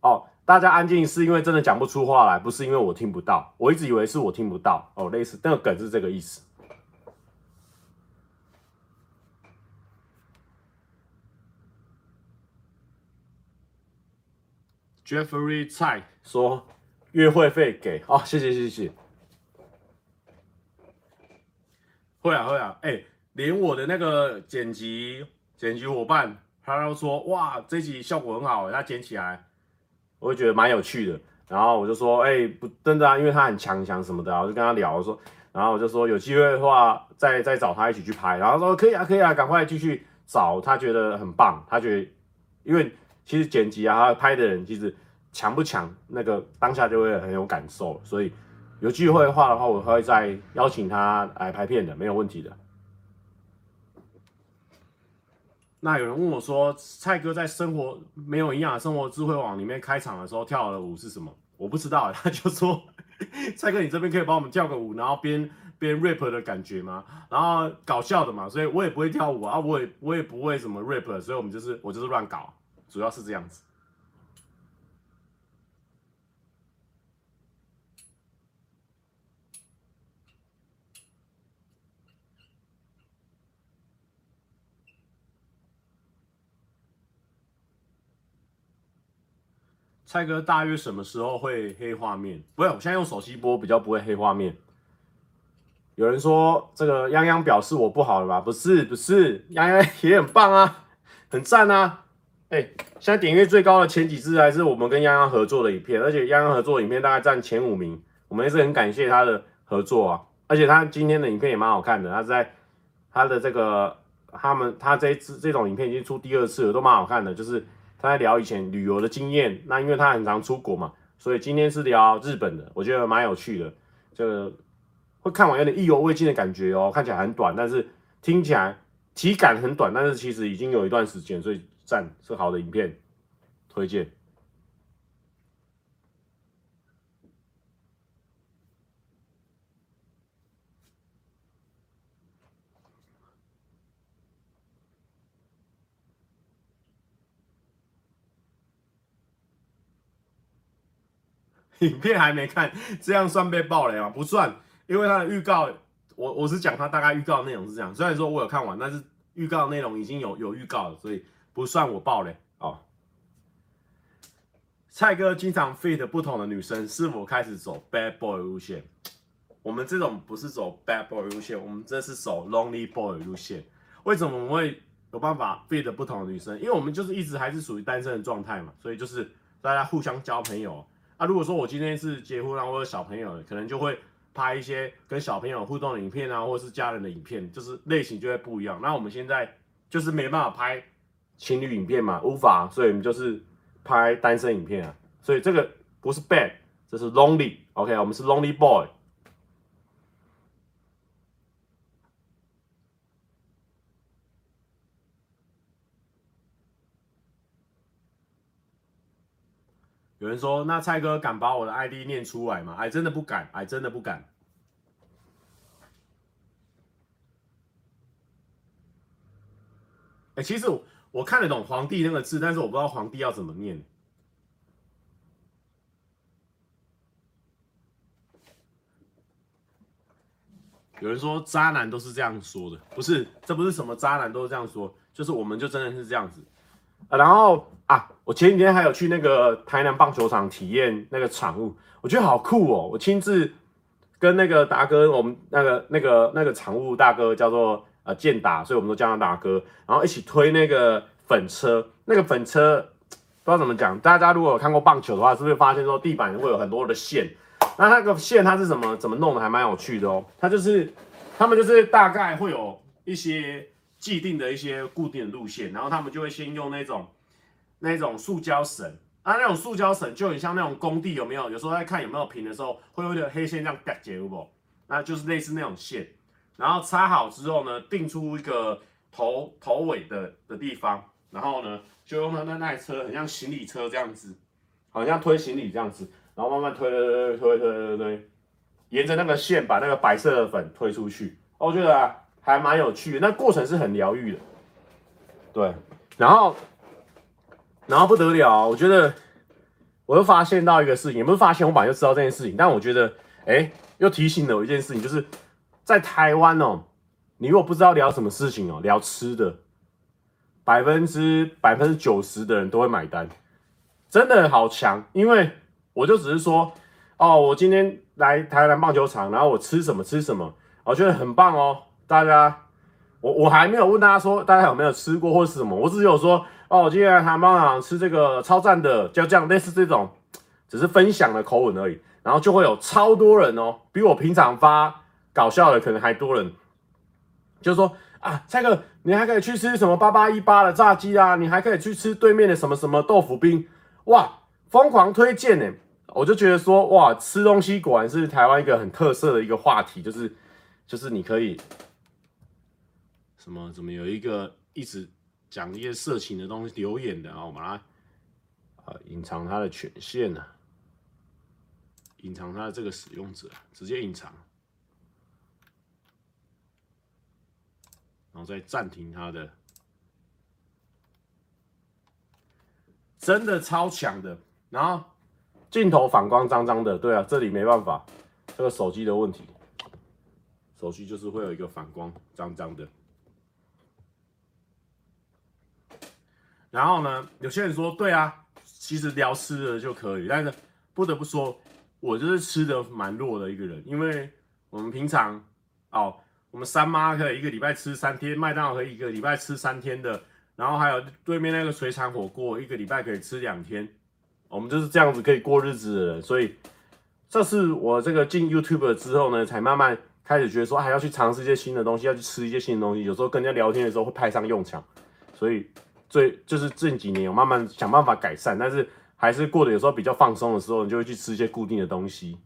哦。大家安静是因为真的讲不出话来，不是因为我听不到。我一直以为是我听不到哦，类似那个梗是这个意思。Jeffrey 蔡说约会费给哦，谢谢谢谢。会啊会啊，哎、欸，连我的那个剪辑剪辑伙伴，他都说哇，这集效果很好，他剪起来，我会觉得蛮有趣的。然后我就说，哎、不真的啊，因为他很强强什么的，我就跟他聊，我说，然后我就说有机会的话，再再找他一起去拍。然后说可以啊可以啊，赶快继续找，他觉得很棒，他觉得，因为其实剪辑啊，他拍的人其实强不强，那个当下就会很有感受，所以。有机会的话的话，我会再邀请他来拍片的，没有问题的。那有人问我说，蔡哥在生活没有营养生活智慧网里面开场的时候跳的舞是什么？我不知道，他就说，蔡哥你这边可以帮我们跳个舞，然后边边 rap 的感觉吗？然后搞笑的嘛，所以我也不会跳舞啊，我也我也不会什么 rap，所以我们就是我就是乱搞，主要是这样子。蔡哥大约什么时候会黑画面？不是，我现在用手机播比较不会黑画面。有人说这个泱泱表示我不好了吧？不是，不是，泱泱也很棒啊，很赞啊。哎、现在点阅最高的前几支还是我们跟泱泱合作的影片，而且泱泱合作影片大概占前五名，我们也是很感谢他的合作啊。而且他今天的影片也蛮好看的，他在他的这个他们他这一支这种影片已经出第二次了，都蛮好看的，就是。他在聊以前旅游的经验，那因为他很常出国嘛，所以今天是聊日本的，我觉得蛮有趣的。就会看完有点意犹未尽的感觉哦，看起来很短，但是听起来体感很短，但是其实已经有一段时间，所以赞是好的影片，推荐。影片还没看，这样算被爆雷吗？不算，因为它的预告，我我是讲它大概预告内容是这样。虽然说我有看完，但是预告内容已经有有预告了，所以不算我爆雷哦。蔡哥经常 feat 不同的女生，是否开始走 bad boy 路线？我们这种不是走 bad boy 路线，我们这是走 lonely boy 路线。为什么我们会有办法 feat 不同的女生？因为我们就是一直还是属于单身的状态嘛，所以就是大家互相交朋友。那、如果说我今天是结婚啊，或者小朋友，可能就会拍一些跟小朋友互动的影片啊，或者是家人的影片，就是类型就会不一样。那我们现在就是没办法拍情侣影片嘛，无法，所以我们就是拍单身影片啊。所以这个不是 bad，这是 lonely。OK，我们是 lonely boy。有人说，那蔡哥敢把我的 ID 念出来吗？哎，真的不敢，哎，真的不敢。哎，其实我看得懂皇帝那个字，但是我不知道皇帝要怎么念。有人说渣男都是这样说的，不是，这不是什么渣男都是这样说，就是我们就真的是这样子。啊、然后啊，我前几天还有去那个台南棒球场体验那个场务，我觉得好酷哦！我亲自跟那个达哥，我们那个那个那个场务大哥叫做呃健达，所以我们都叫他达哥，然后一起推那个粉车，那个粉车不知道怎么讲，大家如果有看过棒球的话，是不是发现说地板会有很多的线？那那个线它是怎么怎么弄的，还蛮有趣的哦。它就是他们就是大概会有一些既定的一些固定的路线，然后他们就会先用那种那种塑胶绳啊，那种塑胶绳就很像那种工地有没有？有时候在看有没有平的时候，会有点黑线这样夹结不？那就是类似那种线，然后插好之后呢，定出一个头头尾的的地方，然后呢就用那那台车很像行李车这样子，好像推行李这样子。然后慢慢推推推推推推推，沿着那个线把那个白色的粉推出去，我觉得还蛮有趣的，那过程是很疗愈的。对，然后然后不得了，我觉得我又发现到一个事情，也不是发现，我本来就知道这件事情，但我觉得哎，又提醒了我一件事情，就是在台湾哦，你如果不知道聊什么事情哦，聊吃的，百分之百分之九十的人都会买单，真的好强，因为。我就只是说，哦，我今天来台南棒球场，然后我吃什么吃什么，我觉得很棒哦。大家，我我还没有问大家说，大家有没有吃过或是什么，我只有说，哦，我今天来台南棒球场吃这个超赞的，就这样类似这种，只是分享的口吻而已。然后就会有超多人哦，比我平常发搞笑的可能还多人，就是说啊，蔡哥，你还可以去吃什么八八一八的炸鸡啊，你还可以去吃对面的什么什么豆腐冰，哇，疯狂推荐呢。我就觉得说，哇，吃东西果然是台湾一个很特色的一个话题，就是，就是你可以什么怎么有一个一直讲一些色情的东西留言的啊，我把它啊隐藏它的权限呢，隐藏它的这个使用者，直接隐藏，然后再暂停它的，真的超强的，然后。镜头反光脏脏的，对啊，这里没办法，这个手机的问题，手机就是会有一个反光脏脏的。然后呢，有些人说，对啊，其实聊吃的就可以，但是不得不说，我就是吃的蛮弱的一个人，因为我们平常哦，我们三妈可以一个礼拜吃三天，麦当劳可以一个礼拜吃三天的，然后还有对面那个水产火锅，一个礼拜可以吃两天。我们就是这样子可以过日子的人，所以这是我这个进 YouTube 之后呢，才慢慢开始觉得说，还要去尝试一些新的东西，要去吃一些新的东西。有时候跟人家聊天的时候会派上用场，所以最就是近几年有慢慢想办法改善，但是还是过得有时候比较放松的时候，你就会去吃一些固定的东西。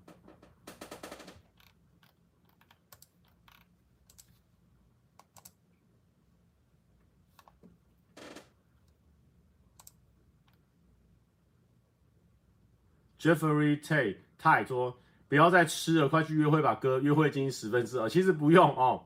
Jeffrey Tay 他也说不要再吃了，快去约会吧，哥，约会金十分之二，其实不用哦。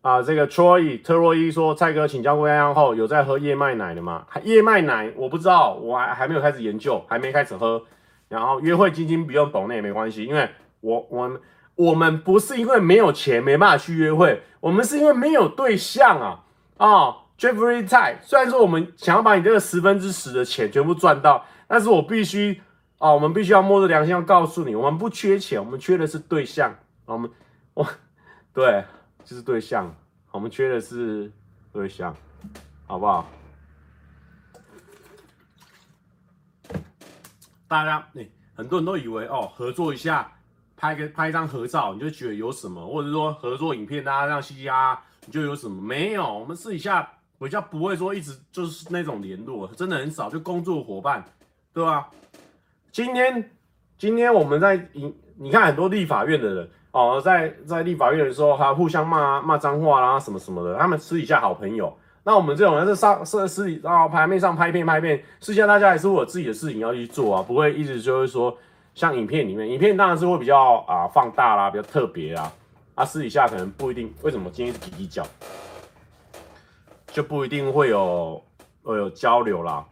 啊，这个 Troy 特洛伊说，蔡哥请教过样后，有在喝燕麦奶的吗？燕麦奶我不知道，我还还没有开始研究，还没开始喝。然后约会基金不用懂那也没关系，因为我我们我们不是因为没有钱没办法去约会，我们是因为没有对象啊。哦，Jeffrey Tay，虽然说我们想要把你这个十分之十的钱全部赚到，但是我必须。哦，我们必须要摸着良心要告诉你，我们不缺钱，我们缺的是对象。我们，我，对，就是对象。我们缺的是对象，好不好？大家，哎、很多人都以为哦，合作一下，拍个拍一张合照，你就觉得有什么，或者说合作影片，大家这样嘻嘻哈哈，你就有什么？没有，我们私底下比较不会说一直就是那种联络，真的很少，就工作伙伴，对吧？今天，今天我们在你看很多立法院的人哦，在在立法院的时候还互相骂骂脏话啦什么什么的，他们私底下好朋友。那我们这种人是上是私底啊，台面上拍片拍片，私下大家也是会有自己的事情要去做啊，不会一直就是说像影片里面，影片当然是会比较啊放大啦，比较特别啦，啊私底下可能不一定。为什么今天是滴滴叫，就不一定会有会有交流啦。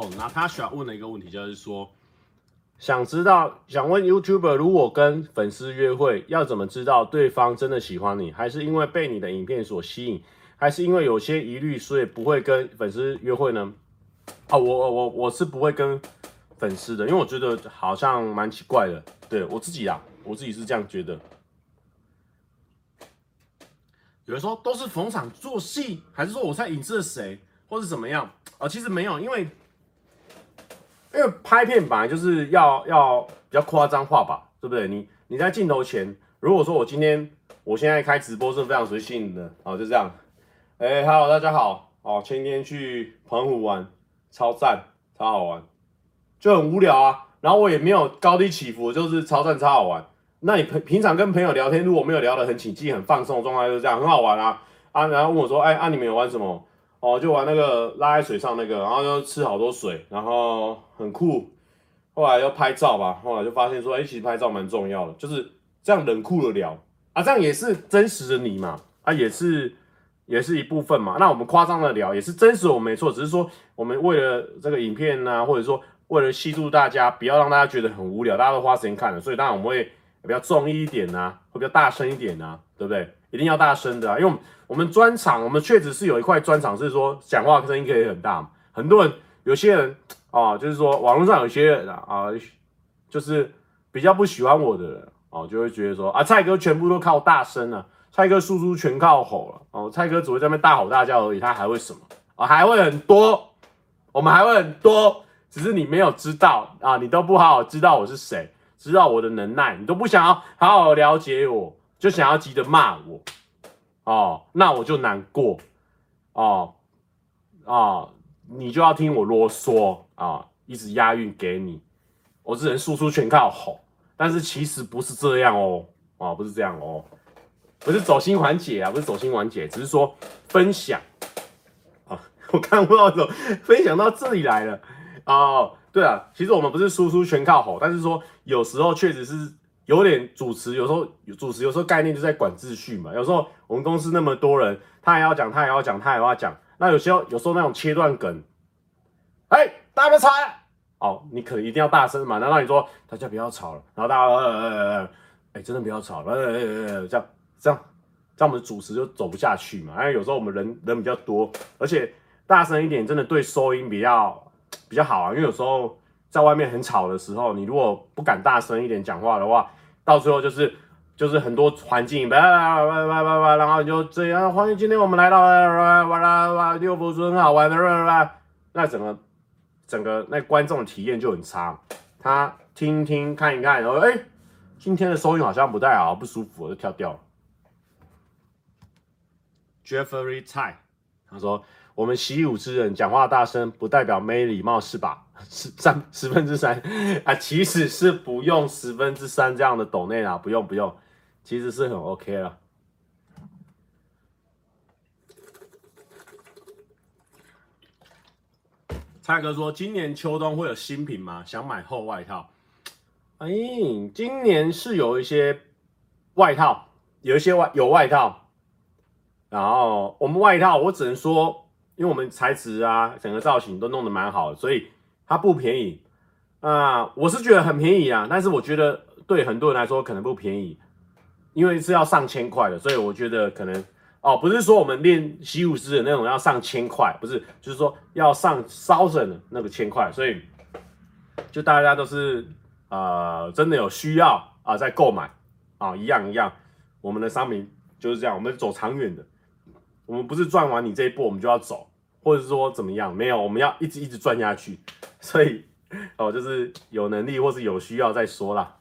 哦，那他想问的一个问题就是说，想知道想问 YouTuber，如果跟粉丝约会，要怎么知道对方真的喜欢你，还是因为被你的影片所吸引，还是因为有些疑虑，所以不会跟粉丝约会呢？啊，我我我我是不会跟粉丝的，因为我觉得好像蛮奇怪的。对我自己啊，我自己是这样觉得。有人说都是逢场作戏，还是说我在影射谁，或是怎么样？啊，其实没有，因为。因为拍片本来就是要要比较夸张化吧，对不对？你你在镜头前，如果说我今天我现在开直播是非常随性的，哦，就这样。哎，Hello，大家好，哦，前天去澎湖玩，超赞，超好玩，就很无聊啊。然后我也没有高低起伏，就是超赞，超好玩。那你平平常跟朋友聊天，如果没有聊得很起劲、很放松的状态，就是这样，很好玩啊。啊，然后问我说，哎，啊，你们有玩什么？哦，就玩那个拉在水上那个，然后就吃好多水，然后很酷。后来又拍照吧，后来就发现说，哎，其实拍照蛮重要的，就是这样冷酷的聊啊，这样也是真实的你嘛，啊，也是也是一部分嘛。那我们夸张的聊也是真实的，我没错，只是说我们为了这个影片呢、或者说为了吸住大家，不要让大家觉得很无聊，大家都花时间看了，所以当然我们会比较综艺一点呐、会比较大声一点呐、对不对？一定要大声的啊，因为我们。专场，我们确实是有一块专场，是说讲话声音可以很大嘛。很多人，有些人啊，就是说网络上有些人啊，就是比较不喜欢我的人哦，就会觉得说啊，蔡哥全部都靠大声啊，蔡哥输出全靠吼了哦，蔡哥只会在那边大吼大叫而已，他还会什么啊？还会很多，我们还会很多，只是你没有知道啊，你都不好好知道我是谁，知道我的能耐，你都不想要好好了解我，就想要急着骂我。哦，那我就难过，哦，哦，你就要听我啰嗦。啊，一直押韵给你，我只能输出全靠吼，但是其实不是这样哦，哦，不是这样哦，不是走心缓解啊，不是走心缓解，只是说分享。啊，我看不到怎么分享到这里来了，哦，对啊，其实我们不是输出全靠吼，但是说有时候确实是。有点主持，有时候主持，有时候概念就在管秩序嘛。有时候我们公司那么多人，他也要讲，他也要讲，他也要讲。那有时候有时候那种切断梗，哎、大家别吵！哦，你可能一定要大声嘛。难道你说大家不要吵了？然后大家呃呃呃，哎、欸，真的不要吵了，呃呃呃，这样这样这样我们的主持就走不下去嘛。因为有时候我们人人比较多，而且大声一点真的对收音比较比较好啊。因为有时候在外面很吵的时候，你如果不敢大声一点讲话的话，到最后就是就是很多环境，叭叭叭叭叭，然后你就这样，欢迎今天我们来到哇哇啦哇六福村，很好玩的，那整个整个那观众的体验就很差，他听听看一看，然后哎，今天的收音好像不太好，不舒服，我就跳掉了。Jeffrey 蔡他说。我们习武之人讲话大声，不代表没礼貌，是吧？十三十分之三啊，其实是不用十分之三这样的抖内啊，不用不用，其实是很 OK 了。蔡哥说，今年秋冬会有新品吗？想买厚外套。哎，今年是有一些外套，有一些外有外套，然后我们外套，我只能说。因为我们材质啊，整个造型都弄得蛮好的，所以它不便宜啊、我是觉得很便宜啊，但是我觉得对很多人来说可能不便宜，因为是要上千块的，所以我觉得可能哦，不是说我们练习武师的那种要上千块，不是，就是说要上 thousand 那个千块，所以就大家都是呃真的有需要啊、呃、在购买啊，一样一样，我们的商品就是这样，我们走长远的。我们不是赚完你这一波我们就要走，或者说怎么样没有我们要一直一直转下去。所以哦就是有能力或是有需要再说啦。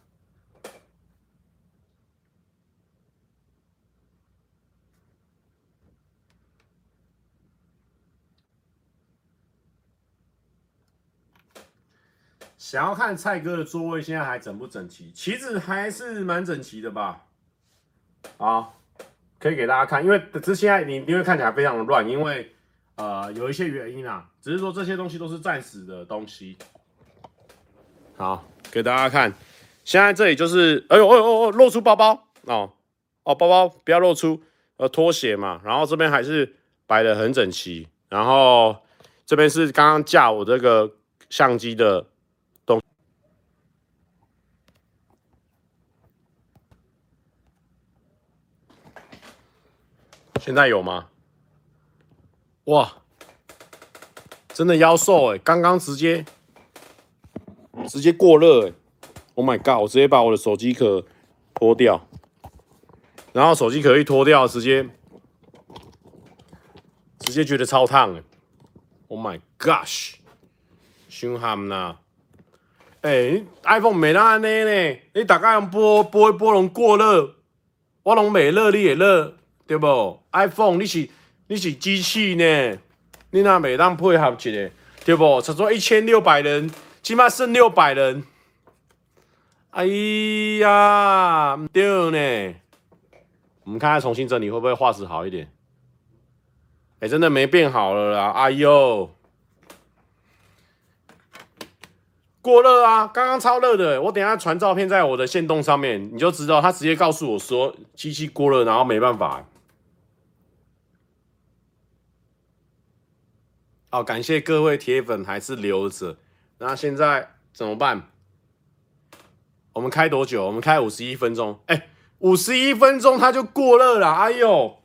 想要看蔡哥的座位现在还整不整齐？其实还是蛮整齐的吧。啊可以给大家看因为这现在你因为看起来非常的乱因为呃有一些原因啊，只是说这些东西都是暂时的东西。好，给大家看，现在这里就是，哎呦哎呦哎呦，露出包包哦哦，包包不要露出，呃拖鞋嘛，然后这边还是摆的很整齐，然后这边是刚刚架我这个相机的东。现在有吗？哇，真的妖兽哎！刚刚直接直接过热哎！Oh my god！我直接把我的手机壳脱掉，然后手机壳一脱掉，直接直接觉得超烫哎！Oh my gosh！凶悍呐！哎，iPhone 没那安尼呢，你大概用波波一波龙过热，我拢没热，你也热。对不？iPhone 你是你是机器呢？你那每当配合起来，对不？差不多一千六百人，起码剩六百人。哎呀，唔对呢。我们看看重新整理会不会画质好一点？哎，真的没变好了啦！哎呦，过热啊！刚刚超热的，我等下传照片在我的线动上面，你就知道。他直接告诉我说机器过热，然后没办法。好，感谢各位铁粉还是留着。那现在怎么办？我们开多久？我们开五十一分钟。哎、五十一分钟它就过热了。哎呦，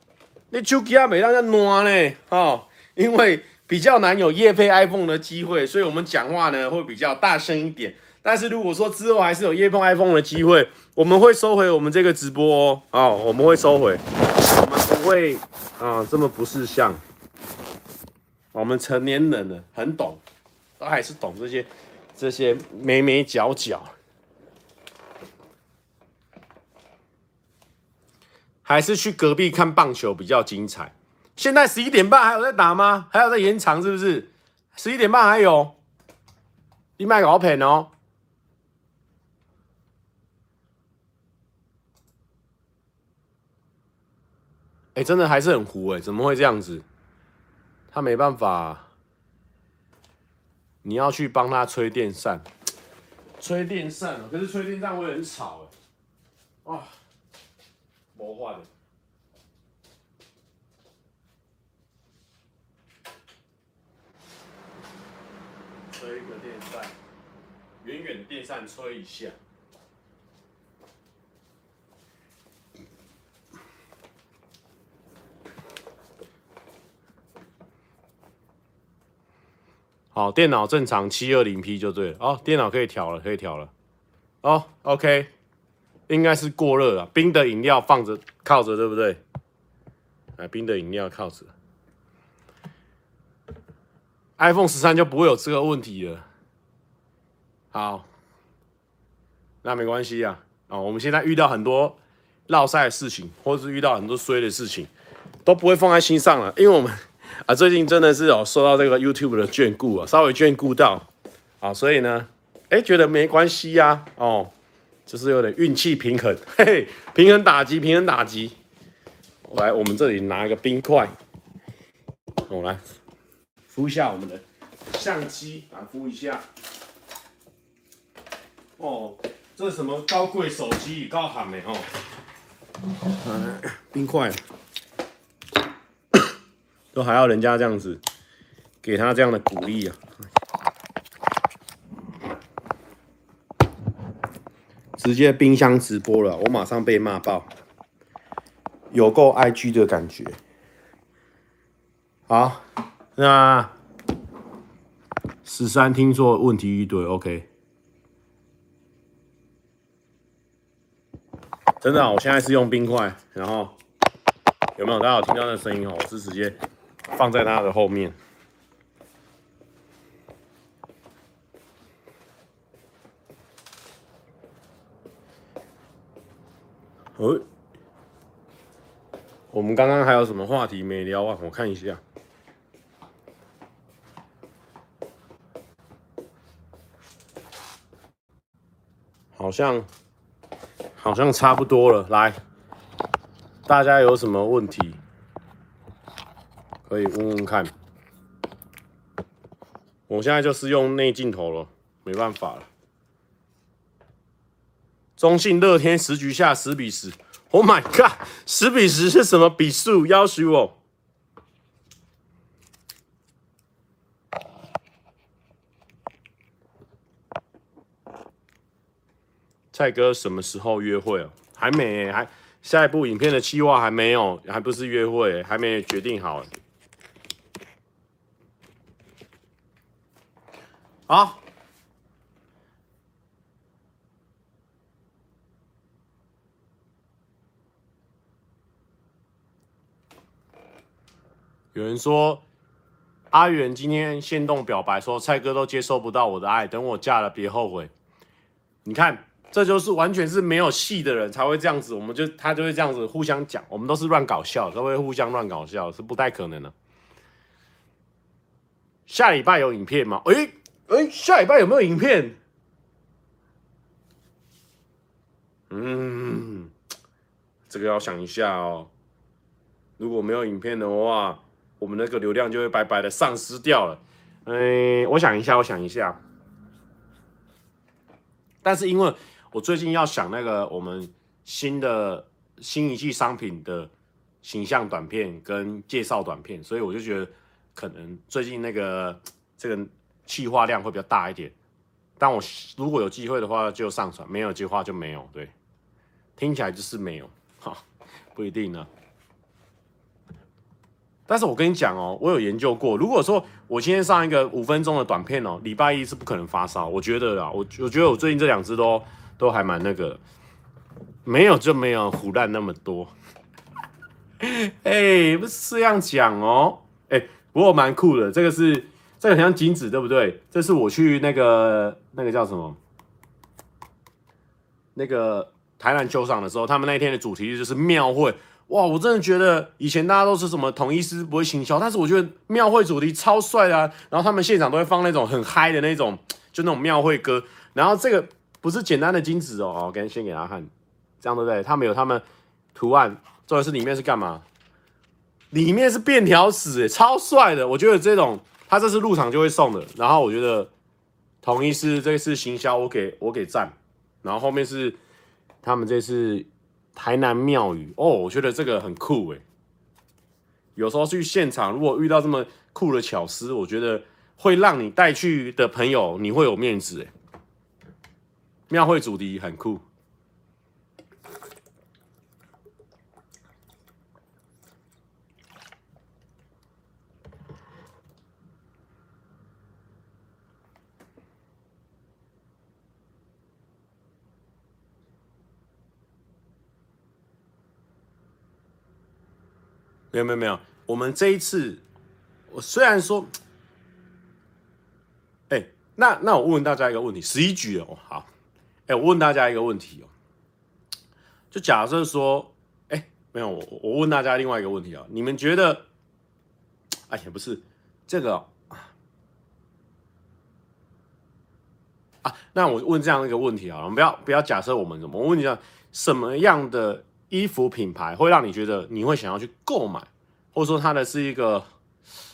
你手机啊没让它暖呢？哦，因为比较难有夜配 iPhone 的机会，所以我们讲话呢会比较大声一点。但是如果说之后还是有夜配 iPhone 的机会，我们会收回我们这个直播哦。哦，我们会收回，我们不会啊、这么不识相。我们成年人了，很懂，都还是懂这些这些眉眉角角，还是去隔壁看棒球比较精彩。现在十一点半还有在打吗？还有在延长是不是？十一点半还有？你卖好片哦！哎，真的还是很糊哎，怎么会这样子？他没办法，你要去帮他吹电扇，吹电扇哦，可是吹电扇会很吵哎，啊，魔幻的，吹一个电扇，远远电扇吹一下。好，电脑正常七二零 P 就对了。哦，电脑可以调了，可以调了。哦，OK，应该是过热了。冰的饮料放着靠着，对不对？哎，冰的饮料靠着。iPhone 十三就不会有这个问题了。好，那没关系啊。哦，我们现在遇到很多落赛的事情，或者是遇到很多衰的事情，都不会放在心上了，因为我们。啊，最近真的是有受到这个 YouTube 的眷顾啊，稍微眷顾到啊，所以呢，哎，觉得没关系呀、啊，哦，就是有点运气平衡，嘿 嘿，平衡打击，平衡打击。来，我们这里拿一个冰块，我来敷一下我们的相机，啊敷一下。哦，这是什么高贵手机，高喊的哦。嗯，冰块。都还要人家这样子，给他这样的鼓励啊！直接冰箱直播了，我马上被骂爆，有够 IG 的感觉。好，那十三听说问题一堆，OK。真的，我现在是用冰块，然后有没有大家有听到那声音哦？我是直接。放在它的后面。哦，我们刚刚还有什么话题没聊啊？我看一下。好像好像差不多了。来，大家有什么问题可以问问看。我现在就是用内镜头了，没办法了。中信乐天十局下十比十，Oh my god，十比十是什么比数？要求我。蔡哥什么时候约会啊？还没，还下一部影片的计划还没有，还不是约会，还没决定好。啊，有人说阿元今天先动表白说蔡哥都接收不到我的爱，等我嫁了别后悔。你看。这就是完全是没有戏的人才会这样子，我们就他就会这样子互相讲，我们都是乱搞笑，都会互相乱搞笑，是不太可能的。下礼拜有影片吗？诶哎，下礼拜有没有影片？嗯，这个要想一下哦。如果没有影片的话，我们那个流量就会白白的丧失掉了。嗯，我想一下，我想一下。但是因为。我最近要想那个我们新的新一季商品的形象短片跟介绍短片，所以我就觉得可能最近那个这个企划量会比较大一点。但我如果有机会的话就上传，没有计划就没有。对，听起来就是没有，哈，不一定呢。但是我跟你讲哦，我有研究过，如果说我今天上一个五分钟的短片哦，礼拜一是不可能发烧。我觉得啊，我我觉得我最近这两支都。都还蛮那个，没有就没有唬烂那么多。哎、不是这样讲哦。哎、不过蛮酷的，这个是这个很像金子，对不对？这是我去那个那个叫什么？那个台南球场的时候，他们那天的主题就是庙会。哇，我真的觉得以前大家都是什么统一狮不会行销，但是我觉得庙会主题超帅啊。然后他们现场都会放那种很嗨的那种，就那种庙会歌。然后这个。不是简单的金子哦，我给先给大家看，这样对不对？他们有他们图案，重点是里面是干嘛？里面是便条纸，超帅的。我觉得这种他这次入场就会送的。然后我觉得统一是这次行销，我给我给赞。然后后面是他们这次台南庙宇哦，我觉得这个很酷诶。有时候去现场，如果遇到这么酷的巧思，我觉得会让你带去的朋友你会有面子诶。庙会主题很酷，没有没有没有，我们这一次，我虽然说，哎、那那我问大家一个问题，十一局哦，好。哎，我问大家一个问题哦，就假设说，哎，没有，我我问大家另外一个问题啊，你们觉得，哎也不是这个啊，那我问这样一个问题啊，我们不要不要假设我们什么，我问你啊，什么样的衣服品牌会让你觉得你会想要去购买，或者说它的是一个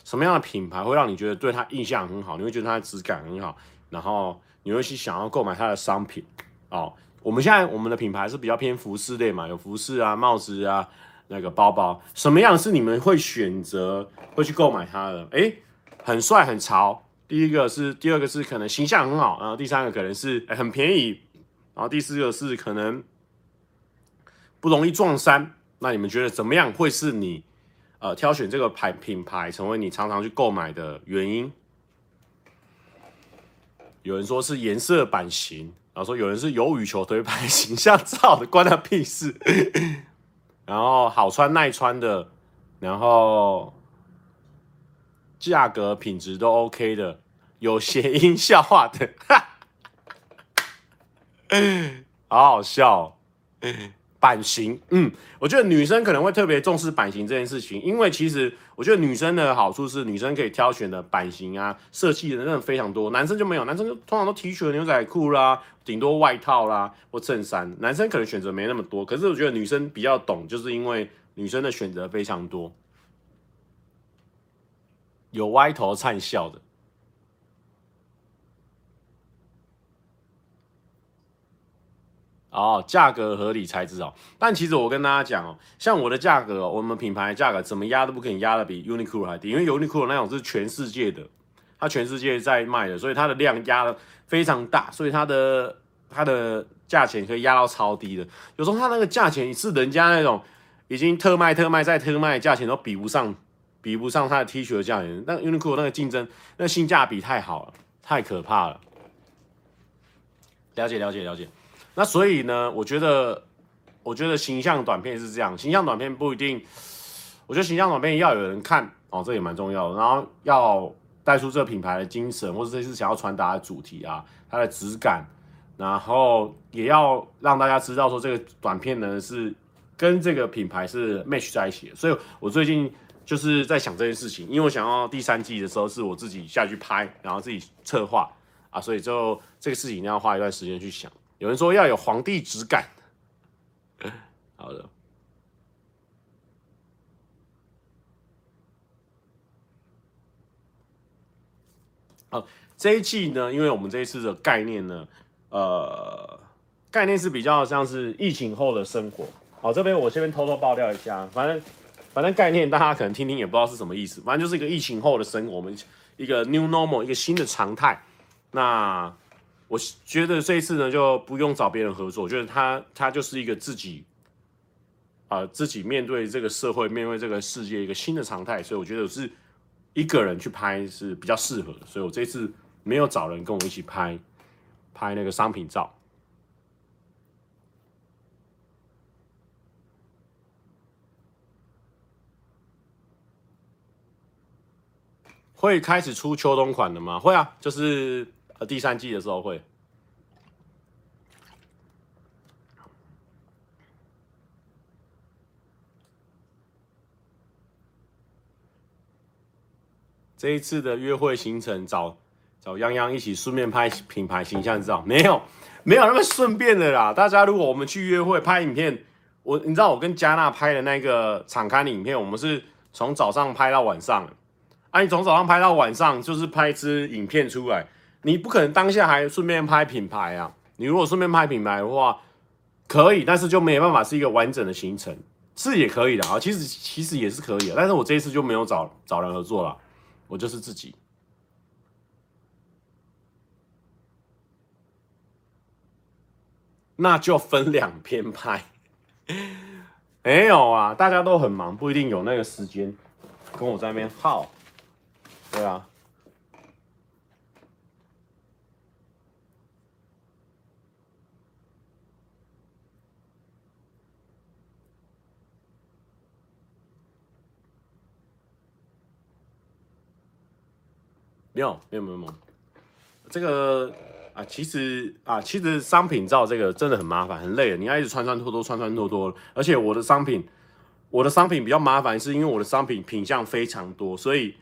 什么样的品牌会让你觉得对它印象很好，你会觉得它的质感很好，然后。你会去想要购买它的商品哦。我们现在我们的品牌是比较偏服饰类嘛，有服饰啊、帽子啊、那个包包，什么样是你们会选择会去购买它的？诶，很帅很潮。第一个是，第二个是可能形象很好，然后第三个可能是很便宜，然后第四个是可能不容易撞衫。那你们觉得怎么样会是你呃挑选这个牌品牌成为你常常去购买的原因？有人说是颜色版型，然后说有人是有羽球推拍形象照的，关他屁事。然后好穿耐穿的，然后价格品质都 OK 的，有谐音笑话的，哈 好好笑哦。版型，嗯，我觉得女生可能会特别重视版型这件事情，因为其实我觉得女生的好处是女生可以挑选的版型啊、设计的真的非常多，男生就没有，男生就通常都 T 恤、牛仔裤啦、顶多外套啦或衬衫，男生可能选择没那么多。可是我觉得女生比较懂，就是因为女生的选择非常多。有歪头灿笑的。哦，价格合理才知道。但其实我跟大家讲哦，像我的价格，我们品牌价格怎么压都不可能压的比 Uniqlo 还低，因为 Uniqlo 那种是全世界的，它全世界在卖的，所以它的量压的非常大，所以它的它的价钱可以压到超低的。有时候它那个价钱是人家那种已经特卖、特卖再特卖，价钱都比不上，比不上它的 T 恤的价钱。那 Uniqlo 那个竞争，那性价比太好了，太可怕了。了解，了解，了解。那所以呢，我觉得，我觉得形象短片是这样，形象短片不一定，我觉得形象短片要有人看哦，这也蛮重要的。然后要带出这个品牌的精神，或者这是想要传达的主题啊，它的质感，然后也要让大家知道说这个短片呢是跟这个品牌是 match 在一起的。所以我最近就是在想这件事情，因为我想要第三季的时候是我自己下去拍，然后自己策划啊，所以就这个事情一定要花一段时间去想。有人说要有皇帝质感，好的。好，这一季呢，因为我们这一次的概念呢，呃，概念是比较像是疫情后的生活。好，这边我这边偷偷爆料一下，反正反正概念大家可能听听也不知道是什么意思，反正就是一个疫情后的生活，我们一个 new normal，一个新的常态。那我觉得这一次呢，就不用找别人合作，我觉得他他就是一个自己啊、自己面对这个社会，面对这个世界一个新的常态，所以我觉得是一个人去拍是比较适合，所以我这次没有找人跟我一起拍拍那个商品照，会开始出秋冬款的吗？会啊，就是。第三季的时候会。这一次的约会行程找，找找泱泱一起顺便拍品牌形象照，没有没有那么顺便的啦。大家如果我们去约会拍影片，我你知道我跟加纳拍的那个场刊的影片，我们是从早上拍到晚上，啊，你从早上拍到晚上，就是拍一支影片出来。你不可能当下还顺便拍品牌啊！你如果顺便拍品牌的话，可以，但是就没办法是一个完整的行程，是也可以的啊。其实其实也是可以的，但是我这一次就没有找找人合作了，我就是自己。那就分两篇拍，没有啊，大家都很忙，不一定有那个时间跟我在那边耗。对啊。没有没有没有没有，这个啊，其实啊，其实商品照这个真的很麻烦，很累，你要一直穿穿脱脱，穿穿脱脱。而且我的商品，我的商品比较麻烦，是因为我的商品品相非常多，所以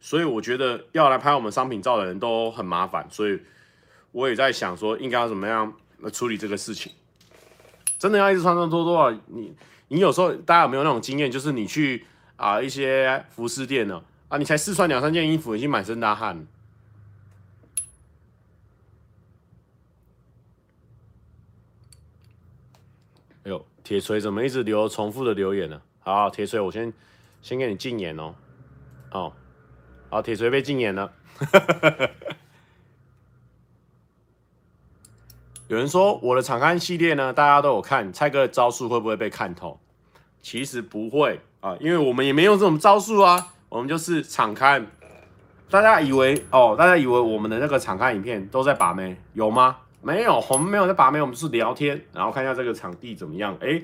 所以我觉得要来拍我们商品照的人都很麻烦，所以我也在想说，应该要怎么样来处理这个事情。真的要一直穿穿脱脱啊，你你有时候大家有没有那种经验，就是你去啊一些服饰店呢？啊你才试穿两三件衣服，已经满身大汗。哎呦，铁锤怎么一直留重复的留言呢？好，铁锤，我先先给你禁言哦。哦，好，铁锤被禁言了。有人说我的长安系列呢，大家都有看，蔡哥的招数会不会被看透？其实不会啊，因为我们也没用这种招数啊。我们就是敞开，大家以为哦，大家以为我们的那个敞开影片都在把妹，有吗？没有，我们没有在把妹，我们是聊天，然后看一下这个场地怎么样。哎，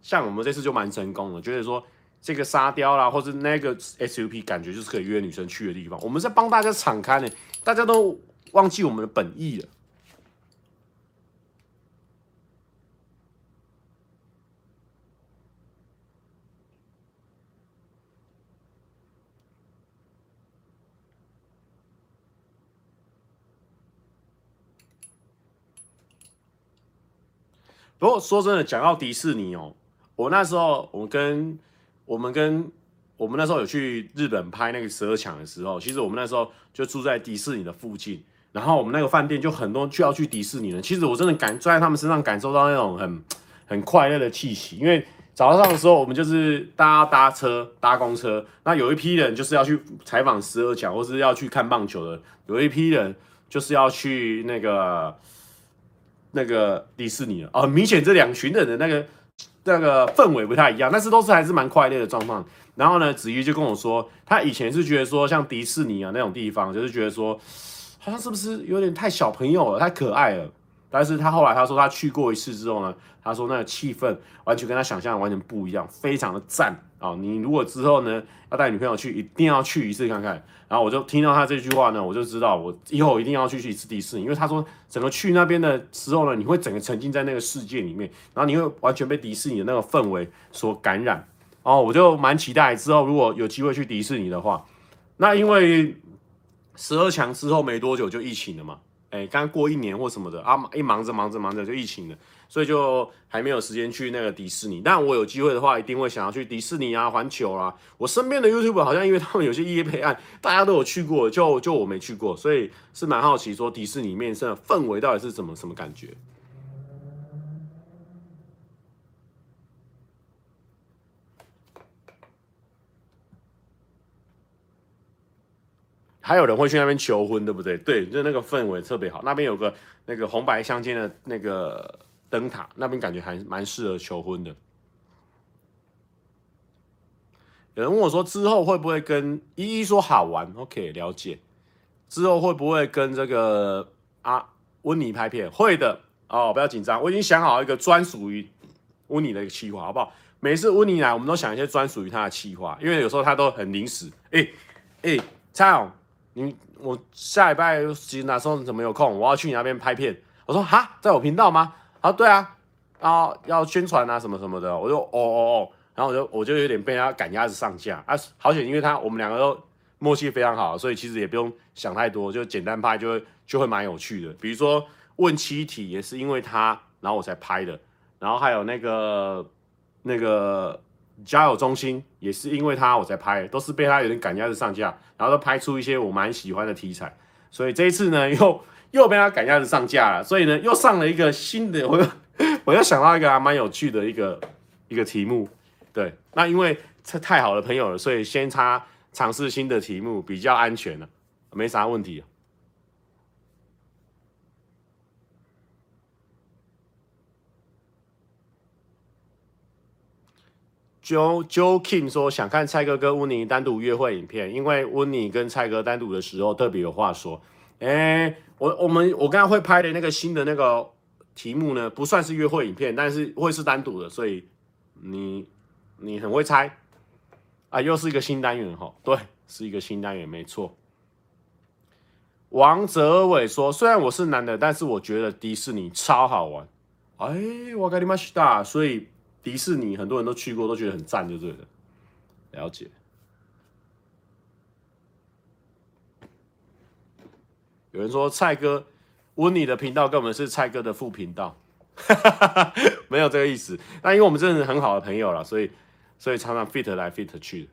像我们这次就蛮成功的，觉得说这个沙雕啦，或是那个 SUP，感觉就是可以约女生去的地方。我们在帮大家敞开呢，大家都忘记我们的本意了。不过说真的，讲到迪士尼哦，我那时候我跟我们跟我们那时候有去日本拍那个十二强的时候，其实我们那时候就住在迪士尼的附近，然后我们那个饭店就很多就要去迪士尼了。其实我真的感在他们身上感受到那种很很快乐的气息，因为早上的时候我们就是搭搭车搭公车，那有一批人就是要去采访十二强或是要去看棒球的，有一批人就是要去那个。那个迪士尼了哦，很明显这两群人的那个那个氛围不太一样，但是都是还是蛮快乐的状况。然后呢，子瑜就跟我说，他以前是觉得说像迪士尼啊那种地方，就是觉得说好像是不是有点太小朋友了，太可爱了。但是他后来他说他去过一次之后呢，他说那个气氛完全跟他想象完全不一样，非常的赞。哦，你如果之后呢要带女朋友去，一定要去一次看看。然后我就听到他这句话呢，我就知道我以后一定要去去一次迪士尼，因为他说整个去那边的时候呢，你会整个沉浸在那个世界里面，然后你会完全被迪士尼的那个氛围所感染。哦，我就蛮期待之后如果有机会去迪士尼的话，那因为十二强之后没多久就疫情了嘛。哎，刚过一年或什么的啊，一忙着忙着忙着就疫情了，所以就还没有时间去那个迪士尼。但我有机会的话，一定会想要去迪士尼啊、环球啊。我身边的 YouTube 好像因为他们有些业配案，大家都有去过，就就我没去过，所以是蛮好奇说迪士尼里面的氛围到底是怎么什么感觉。还有人会去那边求婚，对不对？对，就那个氛围特别好。那边有个那个红白相间的那个灯塔，那边感觉还蛮适合求婚的。有人问我说，之后会不会跟依依说好玩？OK，了解。之后会不会跟这个啊温妮拍片？会的哦，不要紧张，我已经想好一个专属于温妮的一个企划，好不好？每次温妮来，我们都想一些专属于她的企划，因为有时候她都很临时。哎哎，蔡总。你我下礼拜其实哪时候怎么有空？我要去你那边拍片。我说哈，在我频道吗？啊，对啊，啊要宣传啊什么什么的。我就哦哦哦，然后我就我就有点被他赶鸭子上架啊。好险，因为他我们两个都默契非常好，所以其实也不用想太多，就简单拍就会就会蛮有趣的。比如说问七题也是因为他，然后我才拍的。然后还有那个那个。交友中心也是因为他我在拍，都是被他有点赶鸭子上架，然后都拍出一些我蛮喜欢的题材，所以这一次呢又又被他赶鸭子上架了，所以呢又上了一个新的，我 又我又想到一个还蛮有趣的一个一个题目，对，那因为这太好的朋友了，所以先他尝试新的题目比较安全了，没啥问题。Jo Jo Kim 说想看蔡哥跟温妮单独约会影片，因为温妮跟蔡哥单独的时候特别有话说。哎、我我们我刚刚会拍的那个新的那个题目呢，不算是约会影片，但是会是单独的，所以你你很会猜啊，又是一个新单元哈，对，是一个新单元，没错。王哲伟说，虽然我是男的，但是我觉得迪士尼超好玩。哎，我跟你们说大，所以。迪士尼很多人都去过，都觉得很赞，就对了。了解。有人说蔡哥，温妮的频道跟我们是蔡哥的副频道，没有这个意思。那因为我们真的是很好的朋友了，所以所以常常 fit 来 fit 去。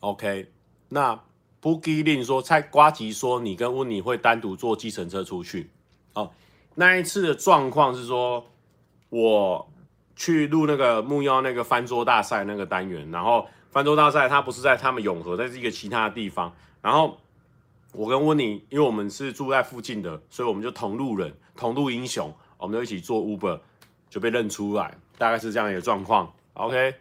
OK，那。不给令说蔡瓜吉说你跟温妮会单独坐计程车出去哦。那一次的状况是说，我去录那个木曜那个翻桌大赛那个单元，然后翻桌大赛它不是在他们永和，在这个其他的地方。然后我跟温妮，因为我们是住在附近的，所以我们就同路人，同路英雄，我们就一起坐 Uber 就被认出来，大概是这样一个状况。OK。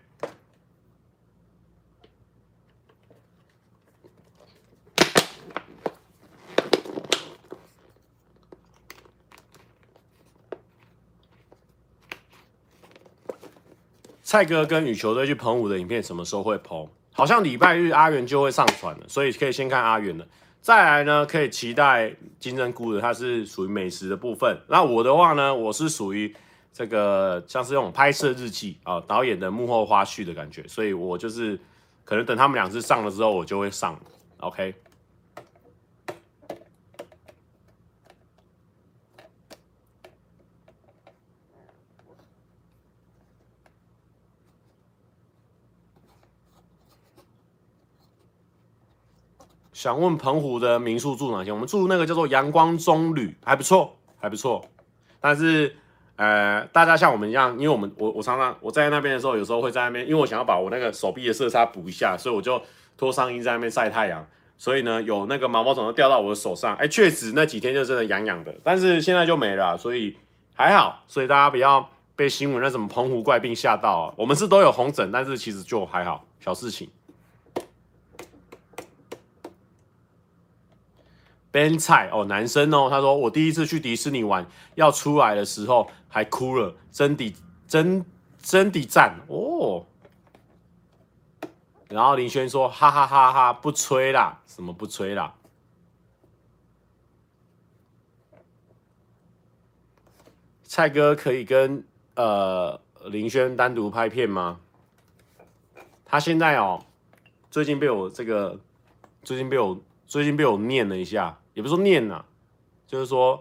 蔡哥跟羽球队去澎湖的影片什么时候会 PO？好像礼拜日阿元就会上传了，所以可以先看阿元的。再来呢，可以期待金针菇的，它是属于美食的部分。那我的话呢，我是属于这个像是那种拍摄日记啊，导演的幕后花絮的感觉，所以我就是可能等他们两次上了之后，我就会上。OK。想问澎湖的民宿住哪间？我们住那个叫做阳光棕旅，还不错，还不错。但是，呃，大家像我们一样，因为我们我我常常我在那边的时候，有时候会在那边，因为我想要把我那个手臂的色差补一下，所以我就脱上衣在那边晒太阳。所以呢，有那个毛毛虫都掉到我的手上，哎，确实那几天就真的痒痒的。但是现在就没了，所以还好。所以大家不要被新闻那什么澎湖怪病吓到啊。我们是都有红疹，但是其实就还好，小事情。Ben 菜哦，男生哦，他说我第一次去迪士尼玩，要出来的时候还哭了，真的真真的赞哦。然后林轩说哈哈哈哈，不吹啦，什么不吹啦？蔡哥可以跟呃林轩单独拍片吗？他现在哦，最近被我这个，最近被我最近被我念了一下。也不是说念呐、啊，就是说，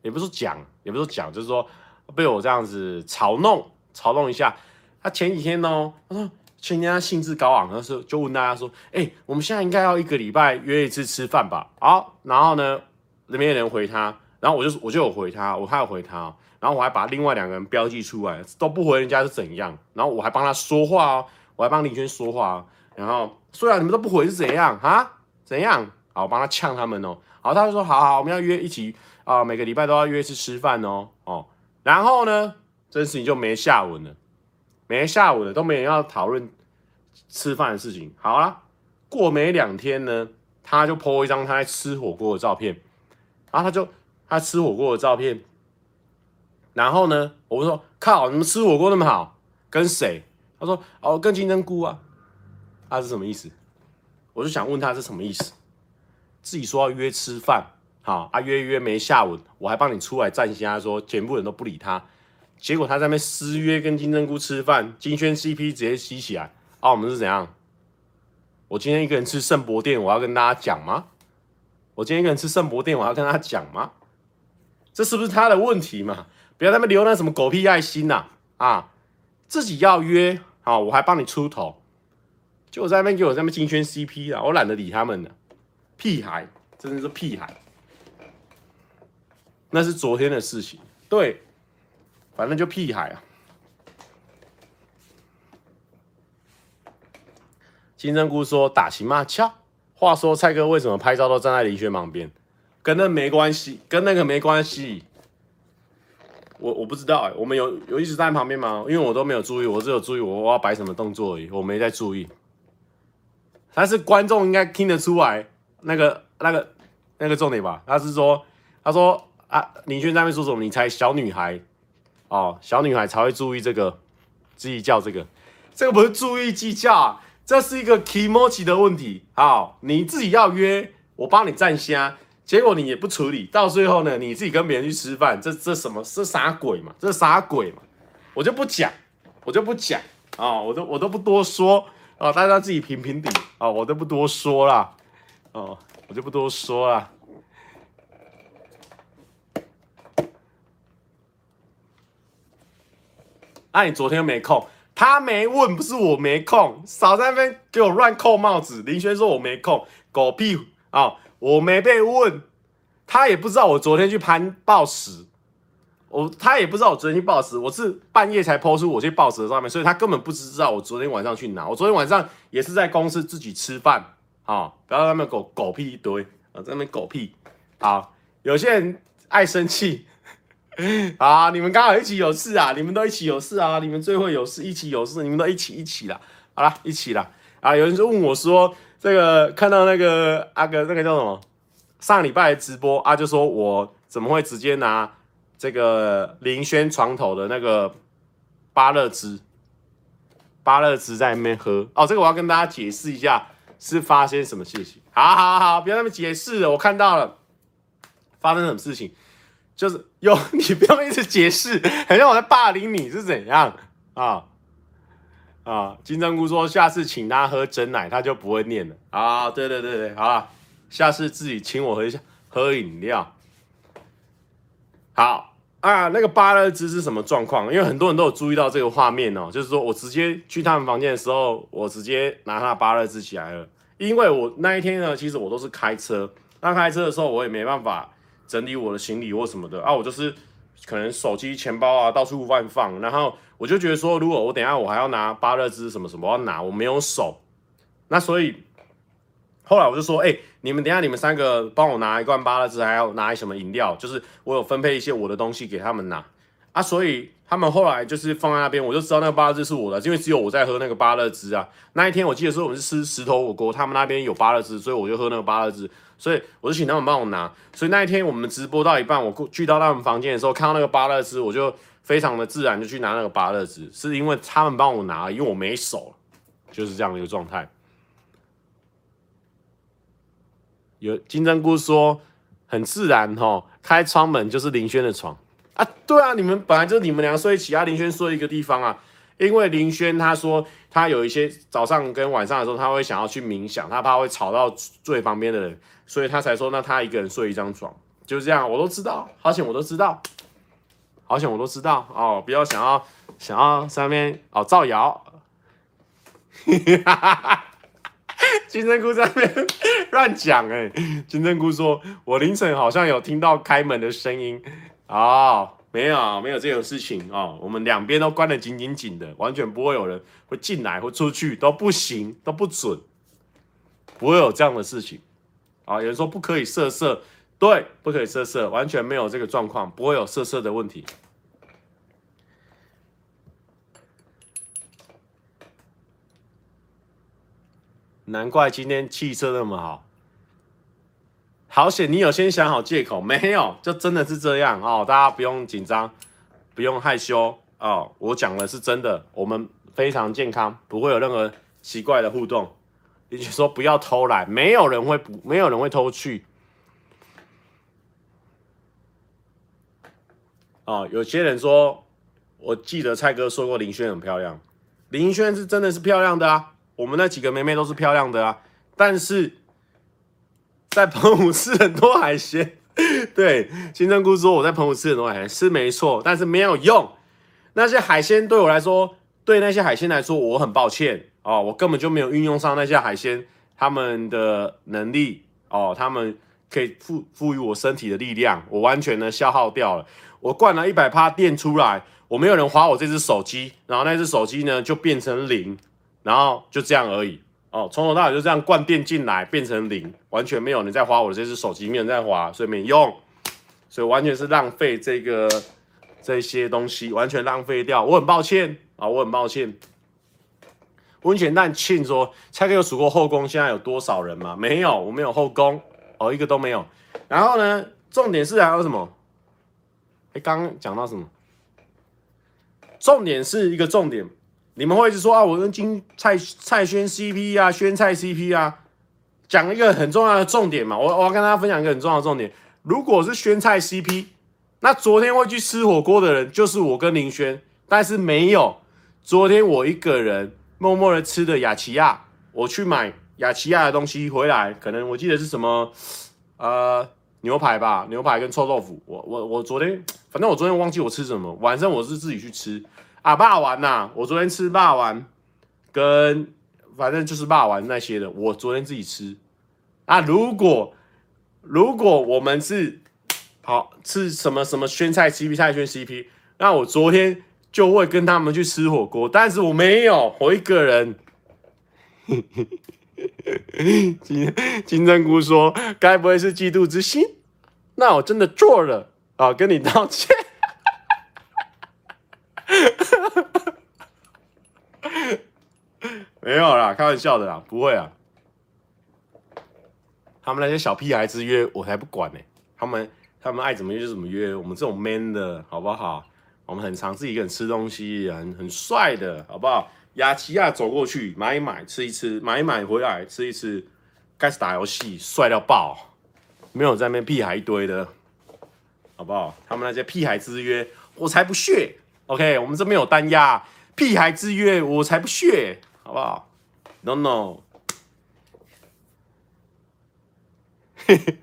也不是说讲，也不是说讲，就是说被我这样子嘲弄，嘲弄一下。他前几天呢，他说前几天他兴致高昂，他说就问大家说，哎、我们现在应该要一个礼拜约一次吃饭吧？好，然后呢，里面有人回他，然后我就我就有回他，我还有回他，然后我还把另外两个人标记出来，都不回人家是怎样？然后我还帮他说话哦，我还帮林轩说话哦，然后虽然你们都不回是怎样啊？怎样？好，我帮他呛他们哦。好，他就说好好，我们要约一起啊、每个礼拜都要约一次吃饭哦哦。然后呢，这件事情就没下文了，没下文了，都没人要讨论吃饭的事情。好啦，过没两天呢，他就 po 一张他在吃火锅的照片，然后他就他吃火锅的照片。然后呢，我就说靠，你们吃火锅那么好，跟谁？他说哦，跟金针菇啊。他、是什么意思？我就想问他是什么意思。自己说要约吃饭，好啊，约约没下文，我还帮你出来站下，说全部人都不理他，结果他在那边私约跟金针菇吃饭，金萱 CP 直接吸起来，啊，我们是怎样？我今天一个人吃圣博店，我要跟大家讲吗？我今天一个人吃圣博店，我要跟他讲吗？这是不是他的问题嘛？不要在那留那什么狗屁爱心呐、啊！自己要约，好，我还帮你出头，就我在那边给我在那边金萱 CP 啊，我懒得理他们了。屁孩，真的是屁孩。那是昨天的事情，对，反正就屁孩啊。金针菇说打情骂俏。话说蔡哥为什么拍照都站在林轩旁边？跟那没关系，跟那个没关系。我我不知道哎、我们有有一直在旁边吗？因为我都没有注意，我只有注意我我要摆什么动作而已，我没在注意。但是观众应该听得出来。那个、那个、那个重点吧，他是说，他说啊，林轩在那边说什么？你才小女孩哦，小女孩才会注意这个，计较这个，这个不是注意计较啊，这是一个 kimochi 的问题。好，你自己要约，我帮你站先，结果你也不处理，到最后呢，你自己跟别人去吃饭，这这什么？这啥鬼嘛？这啥鬼嘛？我就不讲，我就不讲啊、我都我都不多说啊、大家自己评评理啊，我都不多说啦。哦，我就不多说了。那、啊、你昨天没空，他没问，不是我没空，少在那边给我乱扣帽子。林轩说我没空，狗屁啊、哦！我没被问，他也不知道我昨天去攀抱石，我他也不知道我昨天去抱石，我是半夜才 po 出我去抱石的照片，所以他根本不知道我昨天晚上去哪。我昨天晚上也是在公司自己吃饭。啊！不要在那边狗狗屁一堆啊，在那边狗屁。好，有些人爱生气 啊！你们刚好一起有事啊！你们都一起有事啊！你们最会有事，一起有事，你们都一起一起啦。好啦，一起啦。啊！有人就问我说：“这个看到那个阿哥，那个叫什么？上礼拜的直播啊，就说我怎么会直接拿这个林轩床头的那个芭乐汁，芭乐汁在那边喝？哦，这个我要跟大家解释一下。”是发生什么事情？好好好，不要那么解释了。我看到了，发生什么事情？就是有你不要一直解释，好像我在霸凌你是怎样啊？啊，金针菇说下次请他喝真奶，他就不会念了啊。对对对对，好了，下次自己请我喝一下喝饮料。好啊，那个芭乐汁是什么状况？因为很多人都有注意到这个画面哦，就是说我直接去他们房间的时候，我直接拿他的芭乐汁起来了。因为我那一天呢，其实我都是开车，那开车的时候我也没办法整理我的行李或什么的啊，我就是可能手机、钱包啊到处乱放，然后我就觉得说，如果我等下我还要拿芭乐汁什么什么，我要拿我没有手，那所以后来我就说，哎、你们等下你们三个帮我拿一罐芭乐汁，还要拿什么饮料，就是我有分配一些我的东西给他们拿啊，所以。他们后来就是放在那边，我就知道那个芭乐汁是我的，因为只有我在喝那个芭乐汁啊。那一天我记得说我们是吃石头火锅，他们那边有芭乐汁，所以我就喝那个芭乐汁，所以我就请他们帮我拿。所以那一天我们直播到一半，我过去到他们房间的时候，看到那个芭乐汁，我就非常的自然就去拿那个芭乐汁，是因为他们帮我拿，因为我没手，就是这样的一个状态。有金针菇说很自然齁，开窗门就是林轩的床。啊，对啊，你们本来就是你们两个睡一起啊。林轩睡一个地方啊，因为林轩他说他有一些早上跟晚上的时候，他会想要去冥想，他怕会吵到最旁边的人，所以他才说那他一个人睡一张床，就这样。我都知道，好险我都知道，好险我都知道哦。不要想要想要上面哦造谣，金针菇在那边乱讲哎。金针菇说，我凌晨好像有听到开门的声音。哦，没有，没有这种事情哦。我们两边都关得紧紧紧的，完全不会有人会进来或出去，都不行，都不准，不会有这样的事情。啊、有人说不可以色色，对，不可以色色，完全没有这个状况，不会有色色的问题。难怪今天气色那么好。好险，你有先想好借口没有？就真的是这样哦，大家不用紧张，不用害羞哦。我讲的是真的，我们非常健康，不会有任何奇怪的互动。你说不要偷懒，没有人会不，没有人会偷去。哦，有些人说，我记得蔡哥说过林轩很漂亮，林轩是真的是漂亮的啊，我们那几个妹妹都是漂亮的啊，但是。在澎湖吃很多海鲜，对，金针菇说我在澎湖吃很多海鲜是没错，但是没有用。那些海鲜对我来说，对那些海鲜来说，我很抱歉哦，我根本就没有运用上那些海鲜他们的能力哦，他们可以赋赋予我身体的力量，我完全的消耗掉了。我灌了一百趴电出来，我没有人划我这只手机，然后那只手机呢就变成零，然后就这样而已。哦，从头到尾就这样灌电进来，变成零，完全没有人在花我的这只手机，没有人在花，所以没用，所以完全是浪费这个这些东西，完全浪费掉。我很抱歉啊，我很抱歉。温泉蛋庆说：“蔡哥有数过后宫现在有多少人吗？没有，我没有后宫，哦，一个都没有。然后呢，重点是还有什么？哎，刚刚讲到什么？重点是一个重点。”你们会一直说啊，我跟金蔡蔡轩 CP 啊，轩蔡 CP 啊，讲一个很重要的重点嘛，我我要跟大家分享一个很重要的重点。如果是轩蔡 CP，那昨天会去吃火锅的人就是我跟林轩，但是没有。昨天我一个人默默的吃的雅琪亚，我去买雅琪亚的东西回来，可能我记得是什么呃牛排吧，牛排跟臭豆腐。我我我昨天反正我昨天忘记我吃什么，晚上我是自己去吃。啊，霸丸呐！我昨天吃霸丸，跟反正就是霸丸那些的，我昨天自己吃。啊，如果如果我们是好吃什么什么宣菜 CP 蔡宣 CP，那我昨天就会跟他们去吃火锅，但是我没有，我一个人。金金针菇说：“该不会是嫉妒之心？”那我真的做了啊，跟你道歉。没有啦，开玩笑的啦，不会啊。他们那些小屁孩子约我才不管呢，他们他们爱怎么约就怎么约，我们这种 man 的好不好？我们很常自己一个人吃东西，很很帅的好不好？雅琪亚走过去买一买吃一吃，买一买回来吃一吃，开始打游戏帅到爆，没有在那边屁孩一堆的，好不好？他们那些屁孩之约我才不屑。OK，我们这边有单压。屁孩之约，我才不屑，好不好？No No 嘿嘿。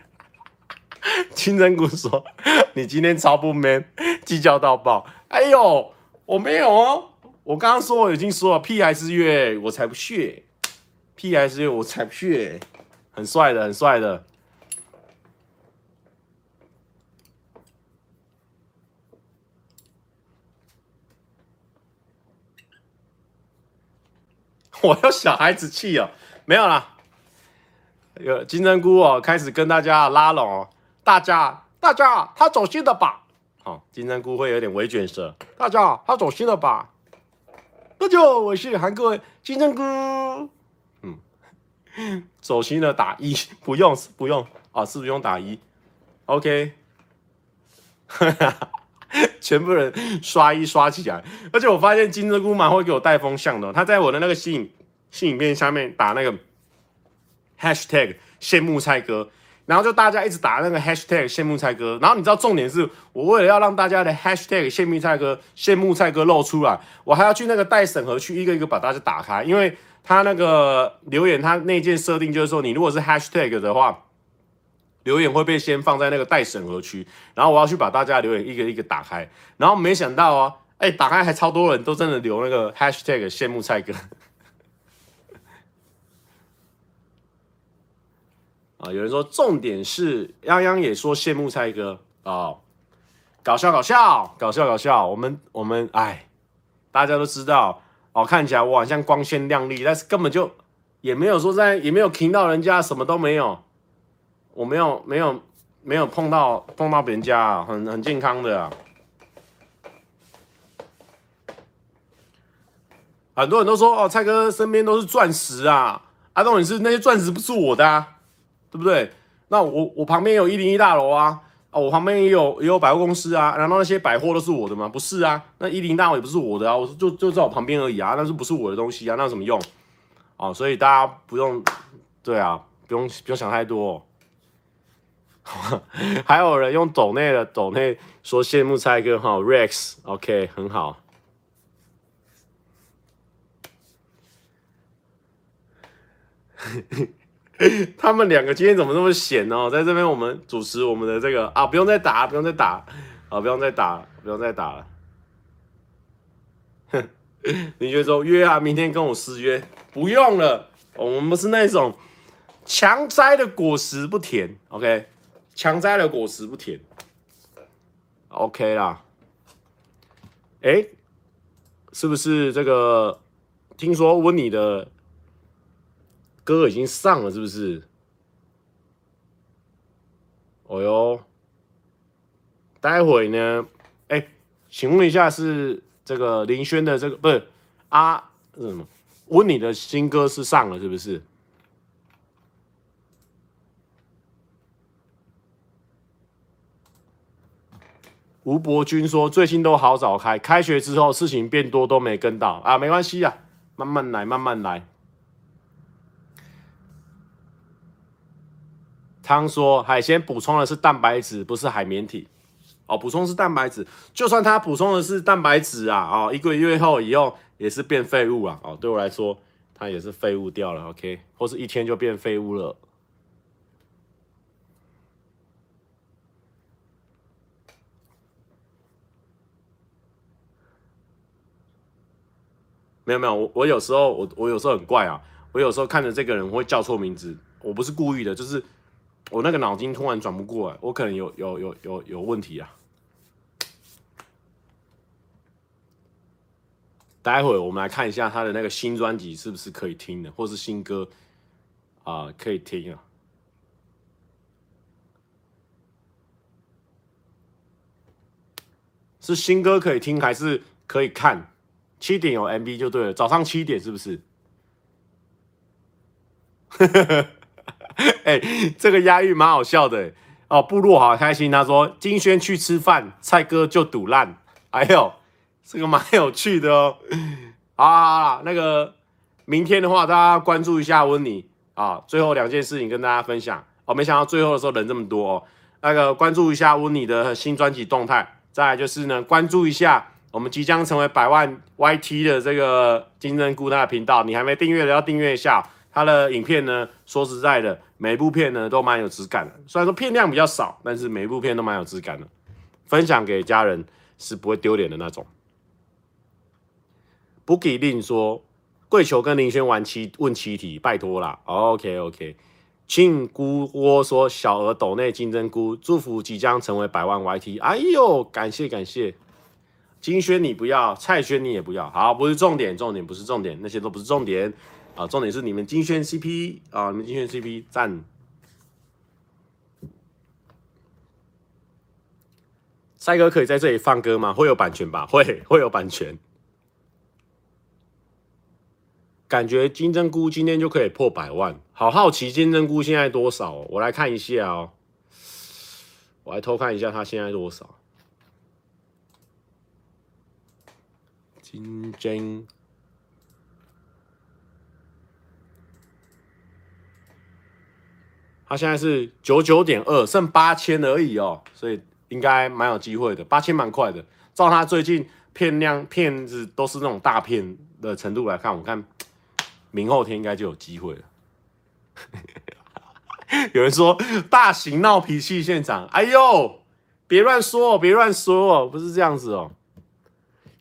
金针菇说：“你今天超不 man，计较到爆。”哎呦，我没有哦，我刚刚说我已经说了，，P 还是 U，，我才不屑，P 还是 U，，我才不屑，很帅的，很帅的。我要小孩子气哦，没有啦。有金针菇哦，开始跟大家拉拢哦，大家大家他走心了吧？好，金针菇会有点微卷舌，大家他走心了吧？大家好，我是韩国金针菇。嗯，走心了打一，不用不用啊，是不用打一。OK，哈哈全部人刷一刷起来，而且我发现金针菇蛮会给我带风向的，他在我的那个信新影片下面打那个。Hashtag 羡慕蔡哥，然后就大家一直打那个 Hashtag 羡慕蔡哥，然后你知道重点是我为了要让大家的 Hashtag 羡慕蔡哥羡慕蔡哥露出来，我还要去那个待审核区一个一个把大家打开，因为他那个留言他那件设定就是说，你如果是 Hashtag 的话，留言会被先放在那个待审核区，然后我要去把大家留言一个一个打开，然后没想到啊，哎，打开还超多人都真的留那个 Hashtag 羡慕蔡哥。啊，有人说重点是泱泱也说羡慕蔡哥啊、哦，搞笑搞笑搞笑搞笑，我们我们哎，大家都知道哦，看起来我好像光鲜亮丽，但是根本就也没有说在也没有听到人家什么都没有，我没有没有没有碰到碰到别人家，很很健康的，很多人都说哦，蔡哥身边都是钻石啊，阿东也是那些钻石不是我的啊。对不对？那我我旁边有一零一大楼啊，啊，我旁边也有也有百货公司啊，难道那些百货都是我的吗？不是啊，那一零大楼也不是我的啊，我就就在我旁边而已啊，那是不是我的东西啊？那有什么用？哦，所以大家不用，对啊，不用不用想太多。还有人用抖内的抖内说羡慕蔡哥哈，Rex，OK，很好。他们两个今天怎么那么闲哦？在这边我们主持我们的这个啊，不用再打，不用再打，啊，不用再打，不用再打了。哼，你觉得说约啊，明天跟我私约，不用了，我们不是那种强摘的果实不甜，OK？强摘的果实不甜，OK 啦。哎，是不是这个？听说温妮的。歌已经上了，是不是？哦哟，待会呢？哎，请问一下，是这个林轩的这个不是啊？是什么？问你的新歌是上了，是不是？吴伯君说，最近都好早开，开学之后事情变多，都没跟到啊，没关系啊，慢慢来，慢慢来。汤说海鲜补充的是蛋白质，不是海绵体。哦，补充是蛋白质，就算它补充的是蛋白质啊，哦，一个月后以后也是变废物啊。哦，对我来说，它也是废物掉了。OK，或是一天就变废物了。没有没有，我我有时候我我有时候很怪啊，我有时候看着这个人会叫错名字，我不是故意的，就是。我那个脑筋突然转不过来，我可能有有有有有问题啊！待会我们来看一下他的那个新专辑是不是可以听的，或是新歌啊、可以听啊？是新歌可以听还是可以看？七点有 MV 就对了，早上七点是不是？哎、这个押韵蛮好笑的哦。部落好开心，他说金轩去吃饭，蔡哥就赌烂。哎呦，这个蛮有趣的哦。好，好，好，那个明天的话，大家关注一下温妮啊。最后两件事情跟大家分享哦。没想到最后的时候人这么多哦。那个关注一下温妮的新专辑动态，再来就是呢关注一下我们即将成为百万 YT 的这个金针菇那个频道，你还没订阅的要订阅一下。他的影片呢，说实在的，每部片呢都蛮有质感的。虽然说片量比较少，但是每一部片都蛮有质感的，分享给家人是不会丢脸的那种。不给令说，跪求跟林轩玩七问七题，拜托啦。OK OK，庆姑窝说小额抖内金针菇，祝福即将成为百万 YT。哎呦，感谢感谢。金轩你不要，蔡轩你也不要，好，不是重点，重点不是重点，那些都不是重点。啊，重点是你们金萱 CP 啊，你们金萱 CP 赞。赛哥可以在这里放歌吗？会有版权吧？会，会有版权。感觉金针菇今天就可以破百万，好好奇金针菇现在多少？我来看一下哦，我来偷看一下它现在多少。金针。他现在是九九点二，剩八千而已哦，所以应该蛮有机会的。八千蛮快的，照他最近片量片子都是那种大片的程度来看，我看明后天应该就有机会了。有人说大型闹脾气现场，哎呦，别乱说，别乱说，不是这样子哦。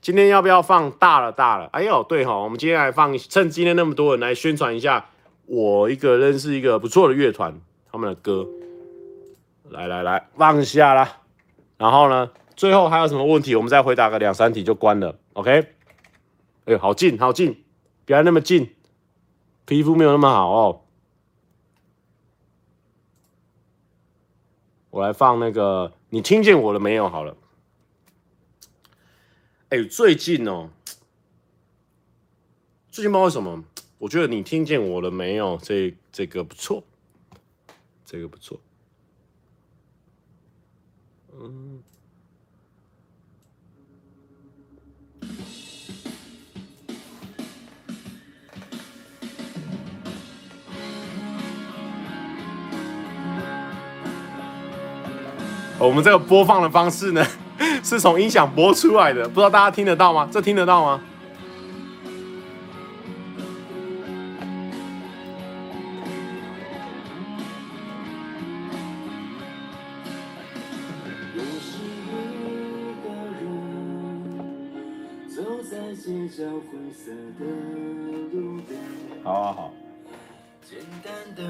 今天要不要放大了大了？哎呦，对哈，我们今天来放，趁今天那么多人来宣传一下，我一个认识一个不错的乐团。他们的歌，来来来，放下啦。然后呢，最后还有什么问题？我们再回答个两三题就关了。OK？哎呦，好近好近，别那么近，皮肤没有那么好哦。我来放那个，你听见我了没有？好了。哎，最近哦，最近不知道为什么，我觉得你听见我了没有？这这个不错。这个不错，嗯，我们这个播放的方式呢，是从音响播出来的，不知道大家听得到吗？这听得到吗？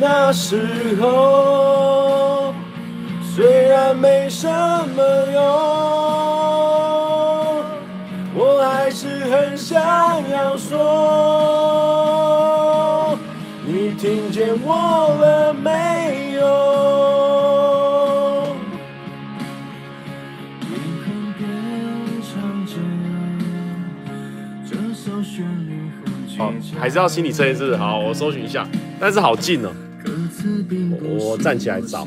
那时候虽然没什么用。我还是很想要说，你听见我了没有？好，还是要心理测验，是不是？好，我搜寻一下，但是好近哦，我站起来找。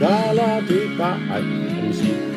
啦啦拉提巴，哎，呼吸。是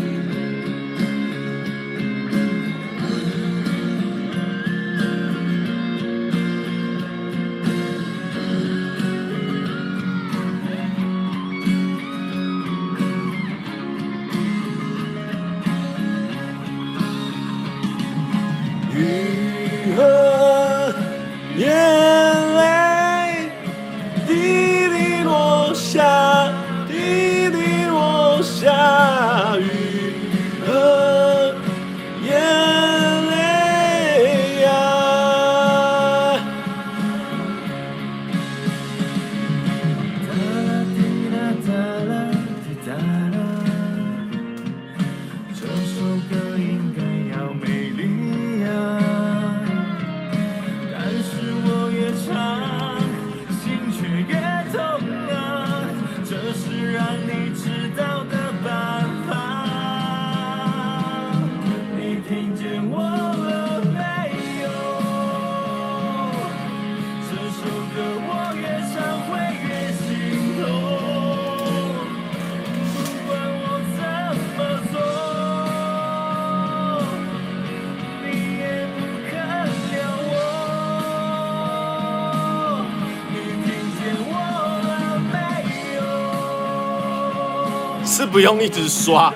不用一直刷。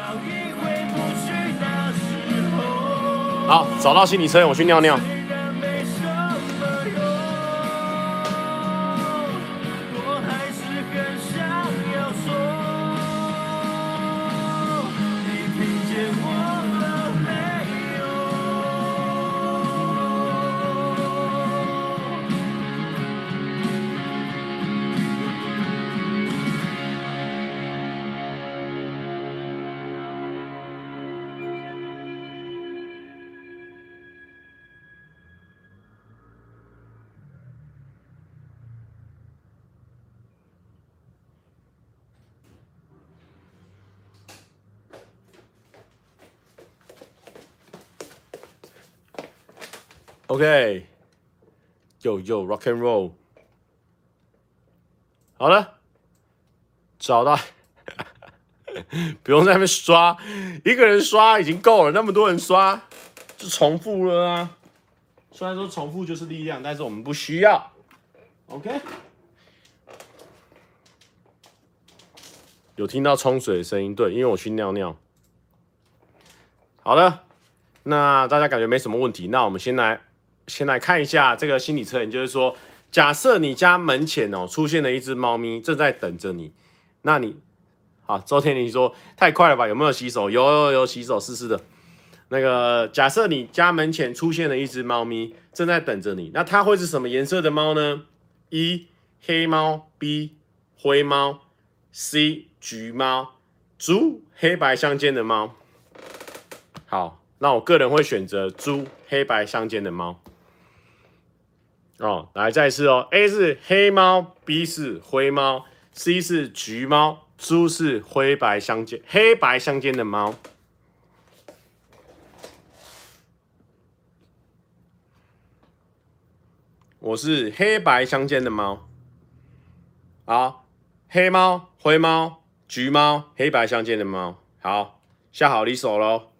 好，找到心理测验，我去尿尿。OK，又又 Rock and Roll，好了，找到，不用在那边刷，一个人刷已经够了，那么多人刷就重复了啊。虽然说重复就是力量，但是我们不需要。OK，有听到冲水的声音，对，因为我去尿尿。好了，那大家感觉没什么问题，那我们先来。先来看一下这个心理测验，就是说，假设你家门前哦出现了一只猫咪，正在等着你，那你，好，周天你说太快了吧？有没有洗手？有有有洗手，湿湿的。那个，假设你家门前出现了一只猫咪，正在等着你，那它会是什么颜色的猫呢？一黑猫，B 灰猫，C 橘猫猪黑白相间的猫。好，那我个人会选择猪黑白相间的猫。哦，来再一次哦，A 是黑猫，B 是灰猫，C 是橘猫，D 是灰白相间、黑白相间的猫。我是黑白相间的猫。好，黑猫、灰猫、橘猫、黑白相间的猫。好，下好离手喽。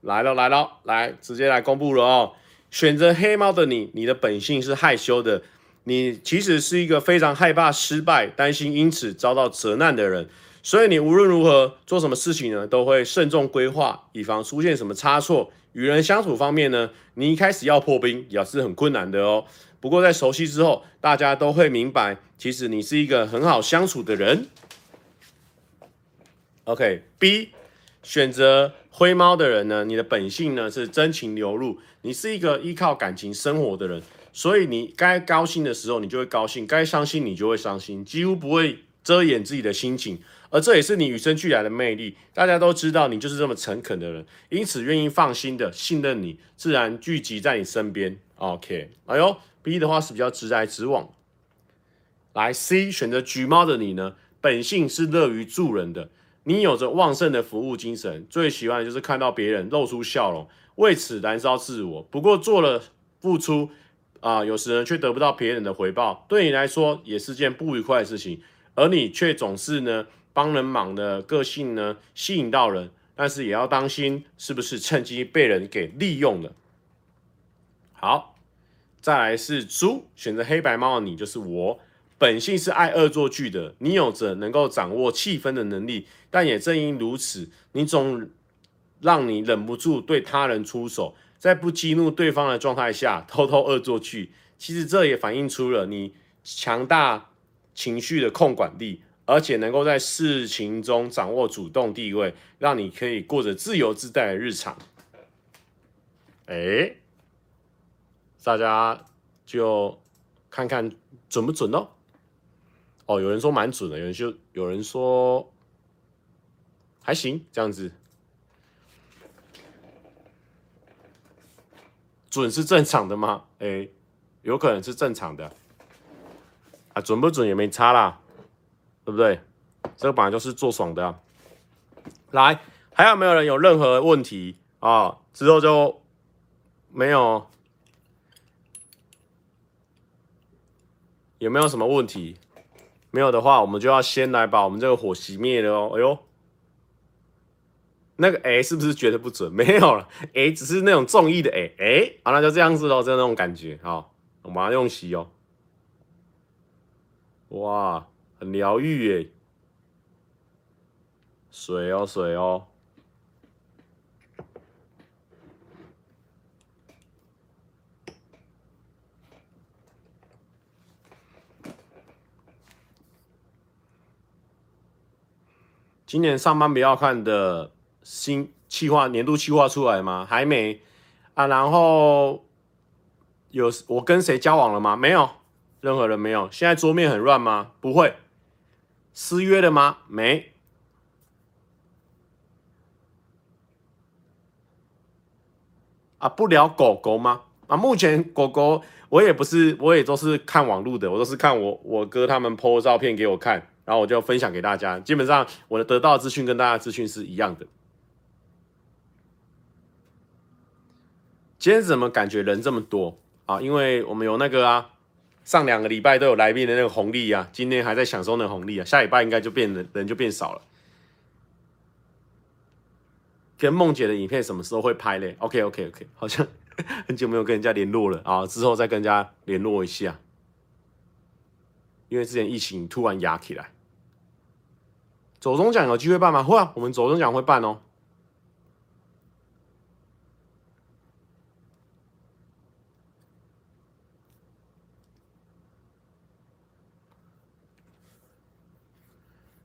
来了来了，来直接来公布了哦。选择黑猫的你，你的本性是害羞的，你其实是一个非常害怕失败、担心因此遭到责难的人，所以你无论如何做什么事情呢，都会慎重规划，以防出现什么差错。与人相处方面呢，你一开始要破冰也是很困难的哦。不过在熟悉之后，大家都会明白，其实你是一个很好相处的人。OK，B。选择灰猫的人呢，你的本性呢是真情流露，你是一个依靠感情生活的人，所以你该高兴的时候你就会高兴，该伤心你就会伤心，几乎不会遮掩自己的心情，而这也是你与生俱来的魅力。大家都知道你就是这么诚恳的人，因此愿意放心的信任你，自然聚集在你身边。OK，哎呦，B 的话是比较直来直往。来，C 选择橘猫的你呢，本性是乐于助人的。你有着旺盛的服务精神，最喜欢的就是看到别人露出笑容，为此燃烧自我。不过做了付出啊、有时呢却得不到别人的回报，对你来说也是件不愉快的事情。而你却总是呢帮人忙的个性呢，吸引到人，但是也要当心是不是趁机被人给利用了。好，再来是猪，选择黑白猫的你就是我，本性是爱恶作剧的，你有着能够掌握气氛的能力，但也正因如此，你总让你忍不住对他人出手，在不激怒对方的状态下偷偷恶作剧。其实这也反映出了你强大情绪的控管力，而且能够在事情中掌握主动地位，让你可以过着自由自在的日常。哎，大家就看看准不准喽。哦，有人说蛮准的，有人就有人说还行，这样子。准是正常的吗？哎，有可能是正常的啊，准不准也没差啦，对不对？这个本来就是做爽的啊。来，还有没有人有任何问题啊？之后就没有，有没有什么问题？没有的话，我们就要先来把我们这个火熄灭了哦。哎呦！那个 A 是不是觉得不准？没有了，A 只是那种中意的 A。哎，好，那就这样子喽，就那种感觉。好，我马上用洗哦。哇，很疗愈耶！水哦，水哦。今年上班不要看的。新企划年度企划出来吗？还没啊。然后有我跟谁交往了吗？没有，任何人没有。现在桌面很乱吗？不会。失约了吗？没。啊，不聊狗狗吗？啊，目前狗狗我也不是，我也都是看网路的，我都是看我我哥他们 po 照片给我看，然后我就分享给大家。基本上我的得到的资讯跟大家资讯是一样的。今天怎么感觉人这么多啊？因为我们有那个啊，上两个礼拜都有来宾的那个红利啊，今天还在享受那个红利啊，下礼拜应该就变人人就变少了。跟梦姐的影片什么时候会拍嘞？OK OK OK，好像 很久没有跟人家联络了啊，之后再跟人家联络一下。因为之前疫情突然压起来，走中奖有机会办吗？会啊，我们走中奖会办哦。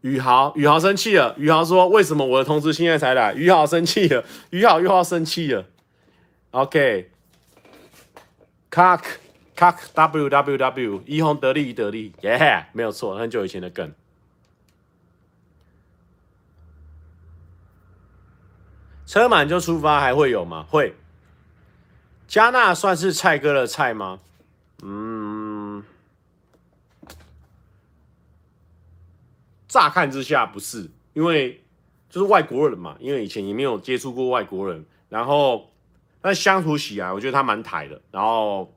宇豪，宇豪生气了。宇豪说：“为什么我的通知现在才来？”宇豪生气了，宇豪又要生气了。OK，cock，cock，www，一红得利，一得利，耶、没有错，很久以前的梗。车满就出发，还会有吗？会。加纳算是蔡哥的菜吗？嗯。乍看之下不是，因为就是外国人嘛，因为以前也没有接触过外国人，然后但相处起来，我觉得他蛮台的，然后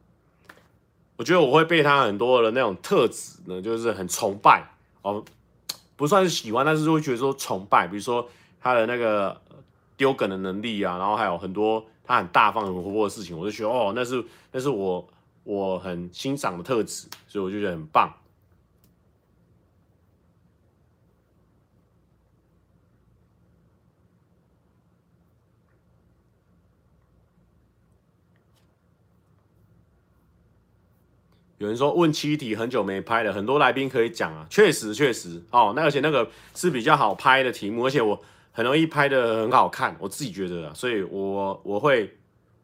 我觉得我会被他很多的那种特质呢，就是很崇拜哦，不算是喜欢，但是会觉得说崇拜，比如说他的那个丢梗的能力啊，然后还有很多他很大方、很活泼的事情，我就觉得哦，那是那是我我很欣赏的特质，所以我就觉得很棒。有人说问七题很久没拍了，很多来宾可以讲啊，确实确实哦，那而且那个是比较好拍的题目，而且我很容易拍的很好看，我自己觉得，所以我我会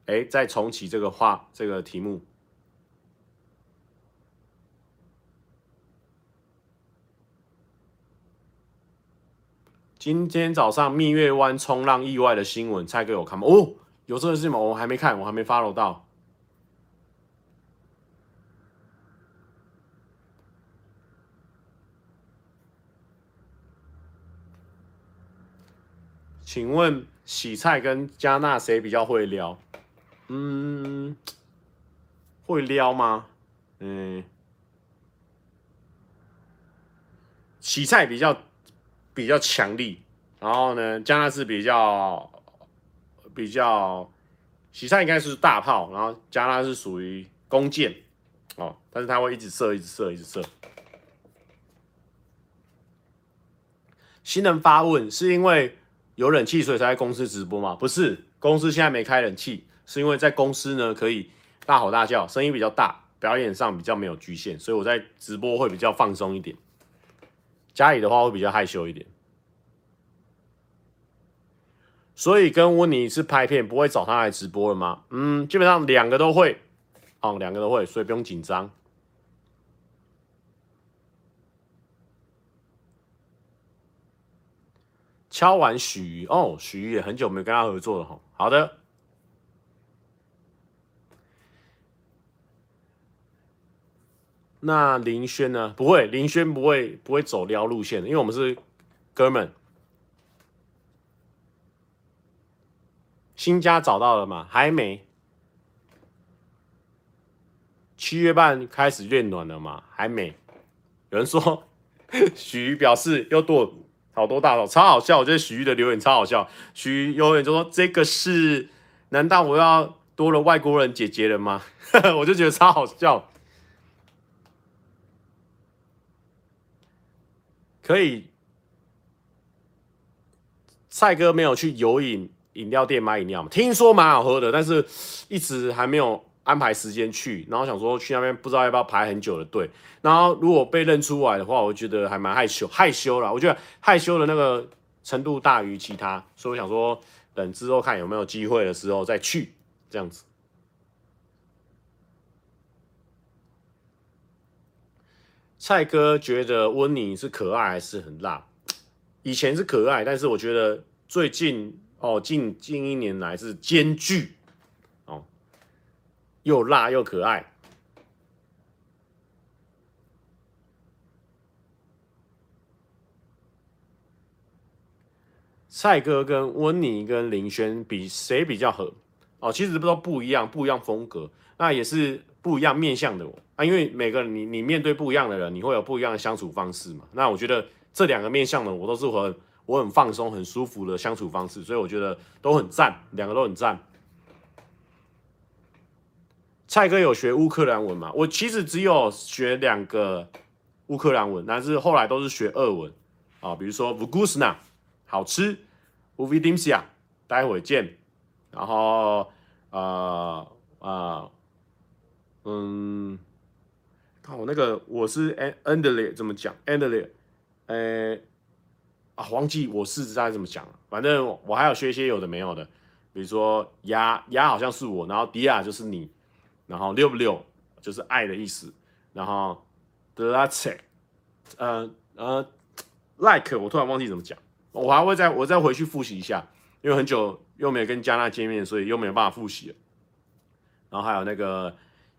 哎再重启这个话这个题目。今天早上蜜月湾冲浪意外的新闻，蔡哥有看吗？哦，有这个事情吗？我还没看，我还没 follow 到。请问洗菜跟加纳谁比较会撩？嗯，会撩吗？嗯，洗菜比较比较强力，然后呢，加纳是比较比较，洗菜应该是大炮，然后加纳是属于弓箭哦，但是它会一直射，一直射，一直射。新人发问：是因为有冷气所以才在公司直播吗？不是，公司现在没开冷气，是因为在公司呢可以大吼大叫，声音比较大，表演上比较没有局限，所以我在直播会比较放松一点。家里的话会比较害羞一点，所以跟温妮是拍片，不会找他来直播了吗？嗯，基本上两个都会，哦，两个都会，所以不用紧张。敲完许瑜哦，许瑜也很久没有跟他合作了哈。好的，那林轩呢？不会，林轩不会不会走撩路线的，因为我们是哥们。新家找到了吗？还没。七月半开始变暖了吗？还没。有人说 许瑜表示又多。好多大佬超好笑，我觉得徐玉的留言超好笑。徐玉留言就说：“这个是，难道我要多了外国人姐姐了吗？” 我就觉得超好笑。可以，蔡哥没有去有饮饮料店买饮料吗？听说蛮好喝的，但是一直还没有。安排时间去，然后想说去那边不知道要不要排很久的队，然后如果被认出来的话，我觉得还蛮害羞，害羞啦。我觉得害羞的那个程度大于其他，所以我想说等之后看有没有机会的时候再去这样子。蔡哥觉得温妮是可爱还是很辣？以前是可爱，但是我觉得最近哦近近一年来是兼具。又辣又可爱，蔡哥跟温妮跟林轩比谁比较合？哦，其实都不一样，不一样风格，那也是不一样面向的我啊。因为每个人你你面对不一样的人，你会有不一样的相处方式嘛。那我觉得这两个面向的我都是很我很放松、很舒服的相处方式，所以我觉得都很赞，两个都很赞。蔡哥有学乌克兰文吗？我其实只有学两个乌克兰文，但是后来都是学俄文。啊，比如说 v u g u s n a 好吃，Uvidimsia 待会见，然后呃呃嗯，看我那个我是 Endly 怎么讲？Endly 呃啊忘记我是在怎么讲了，反正我还有学一些有的没有的，比如说 ya 好像是我，然后 Dia 就是你。然后六不六就是爱的意思，然后 dlaczego 呃呃，like 我突然忘记怎么讲，我还会再我再回去复习一下，因为很久又没有跟加纳见面，所以又没有办法复习了。然后还有那个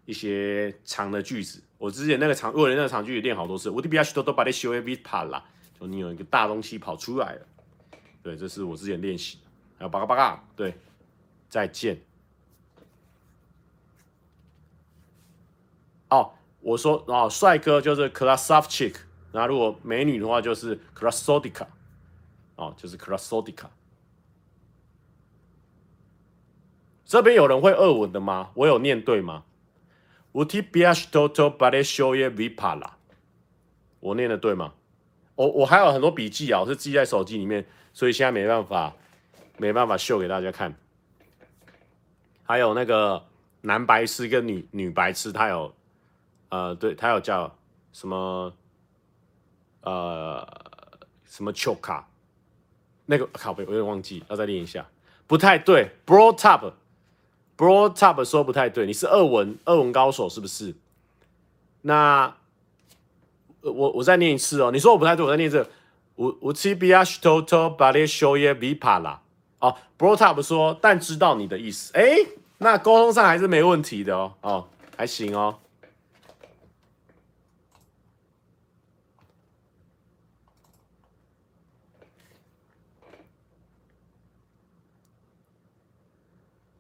一些长的句子，我之前那个长，我的那个长句子练好多次，我的比较多都把它修一笔帕啦，就你有一个大东西跑出来了，对，这是我之前练习的。还有巴嘎巴嘎，对，再见。哦，我说哦，帅哥就是 krasavchik，那如果美女的话就是 krasotika，哦，就是 krasotika。这边有人会俄文的吗？我有念对吗？Utibiashtoto baleshoye vipala，我念的对吗？我我还有很多笔记啊，我是记在手机里面，所以现在没办法没办法秀给大家看。还有那个男白痴跟女女白痴，他有。呃，对，他有叫什么？呃，什么丘卡？那个靠北，我有点忘记，要再练一下。不太对，brought up，brought up 说不太对。你是俄文，俄文高手是不是？那我我再念一次哦。你说我不太对，我再念一次。我我 tbiash toto baleshoye vipala。哦，brought up 说，但知道你的意思。哎，那沟通上还是没问题的哦。哦，还行哦。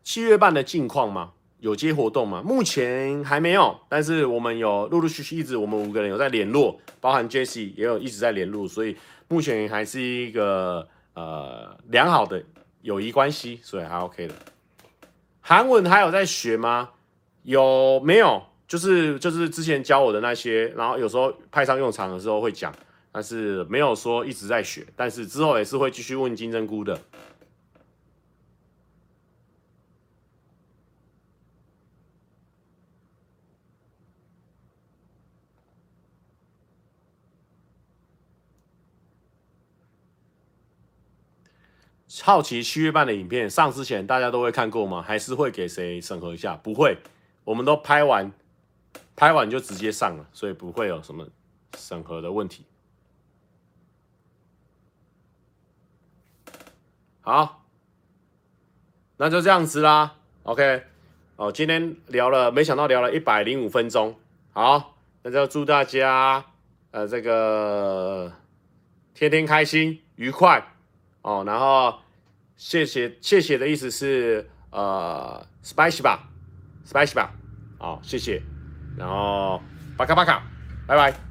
七月半的近况吗？有接活动吗？目前还没有，但是我们有陆陆续续一直我们五个人有在联络，包含 Jessie 也有一直在联络，所以目前还是一个呃良好的友谊关系，所以还 OK 的。韩文还有在学吗？有没有？就是就是之前教我的那些，然后有时候派上用场的时候会讲，但是没有说一直在学，但是之后也是会继续问金针菇的。好奇七月半的影片上之前，大家都会看过吗？还是会给谁审核一下？不会，我们都拍完，拍完就直接上了，所以不会有什么审核的问题。好，那就这样子啦。OK，哦，今天聊了，没想到聊了一百零五分钟。好，那就祝大家呃这个天天开心愉快哦，然后。谢谢，谢谢的意思是呃，spicy 吧，spicy 吧，好，谢谢，然后巴卡巴卡，拜拜。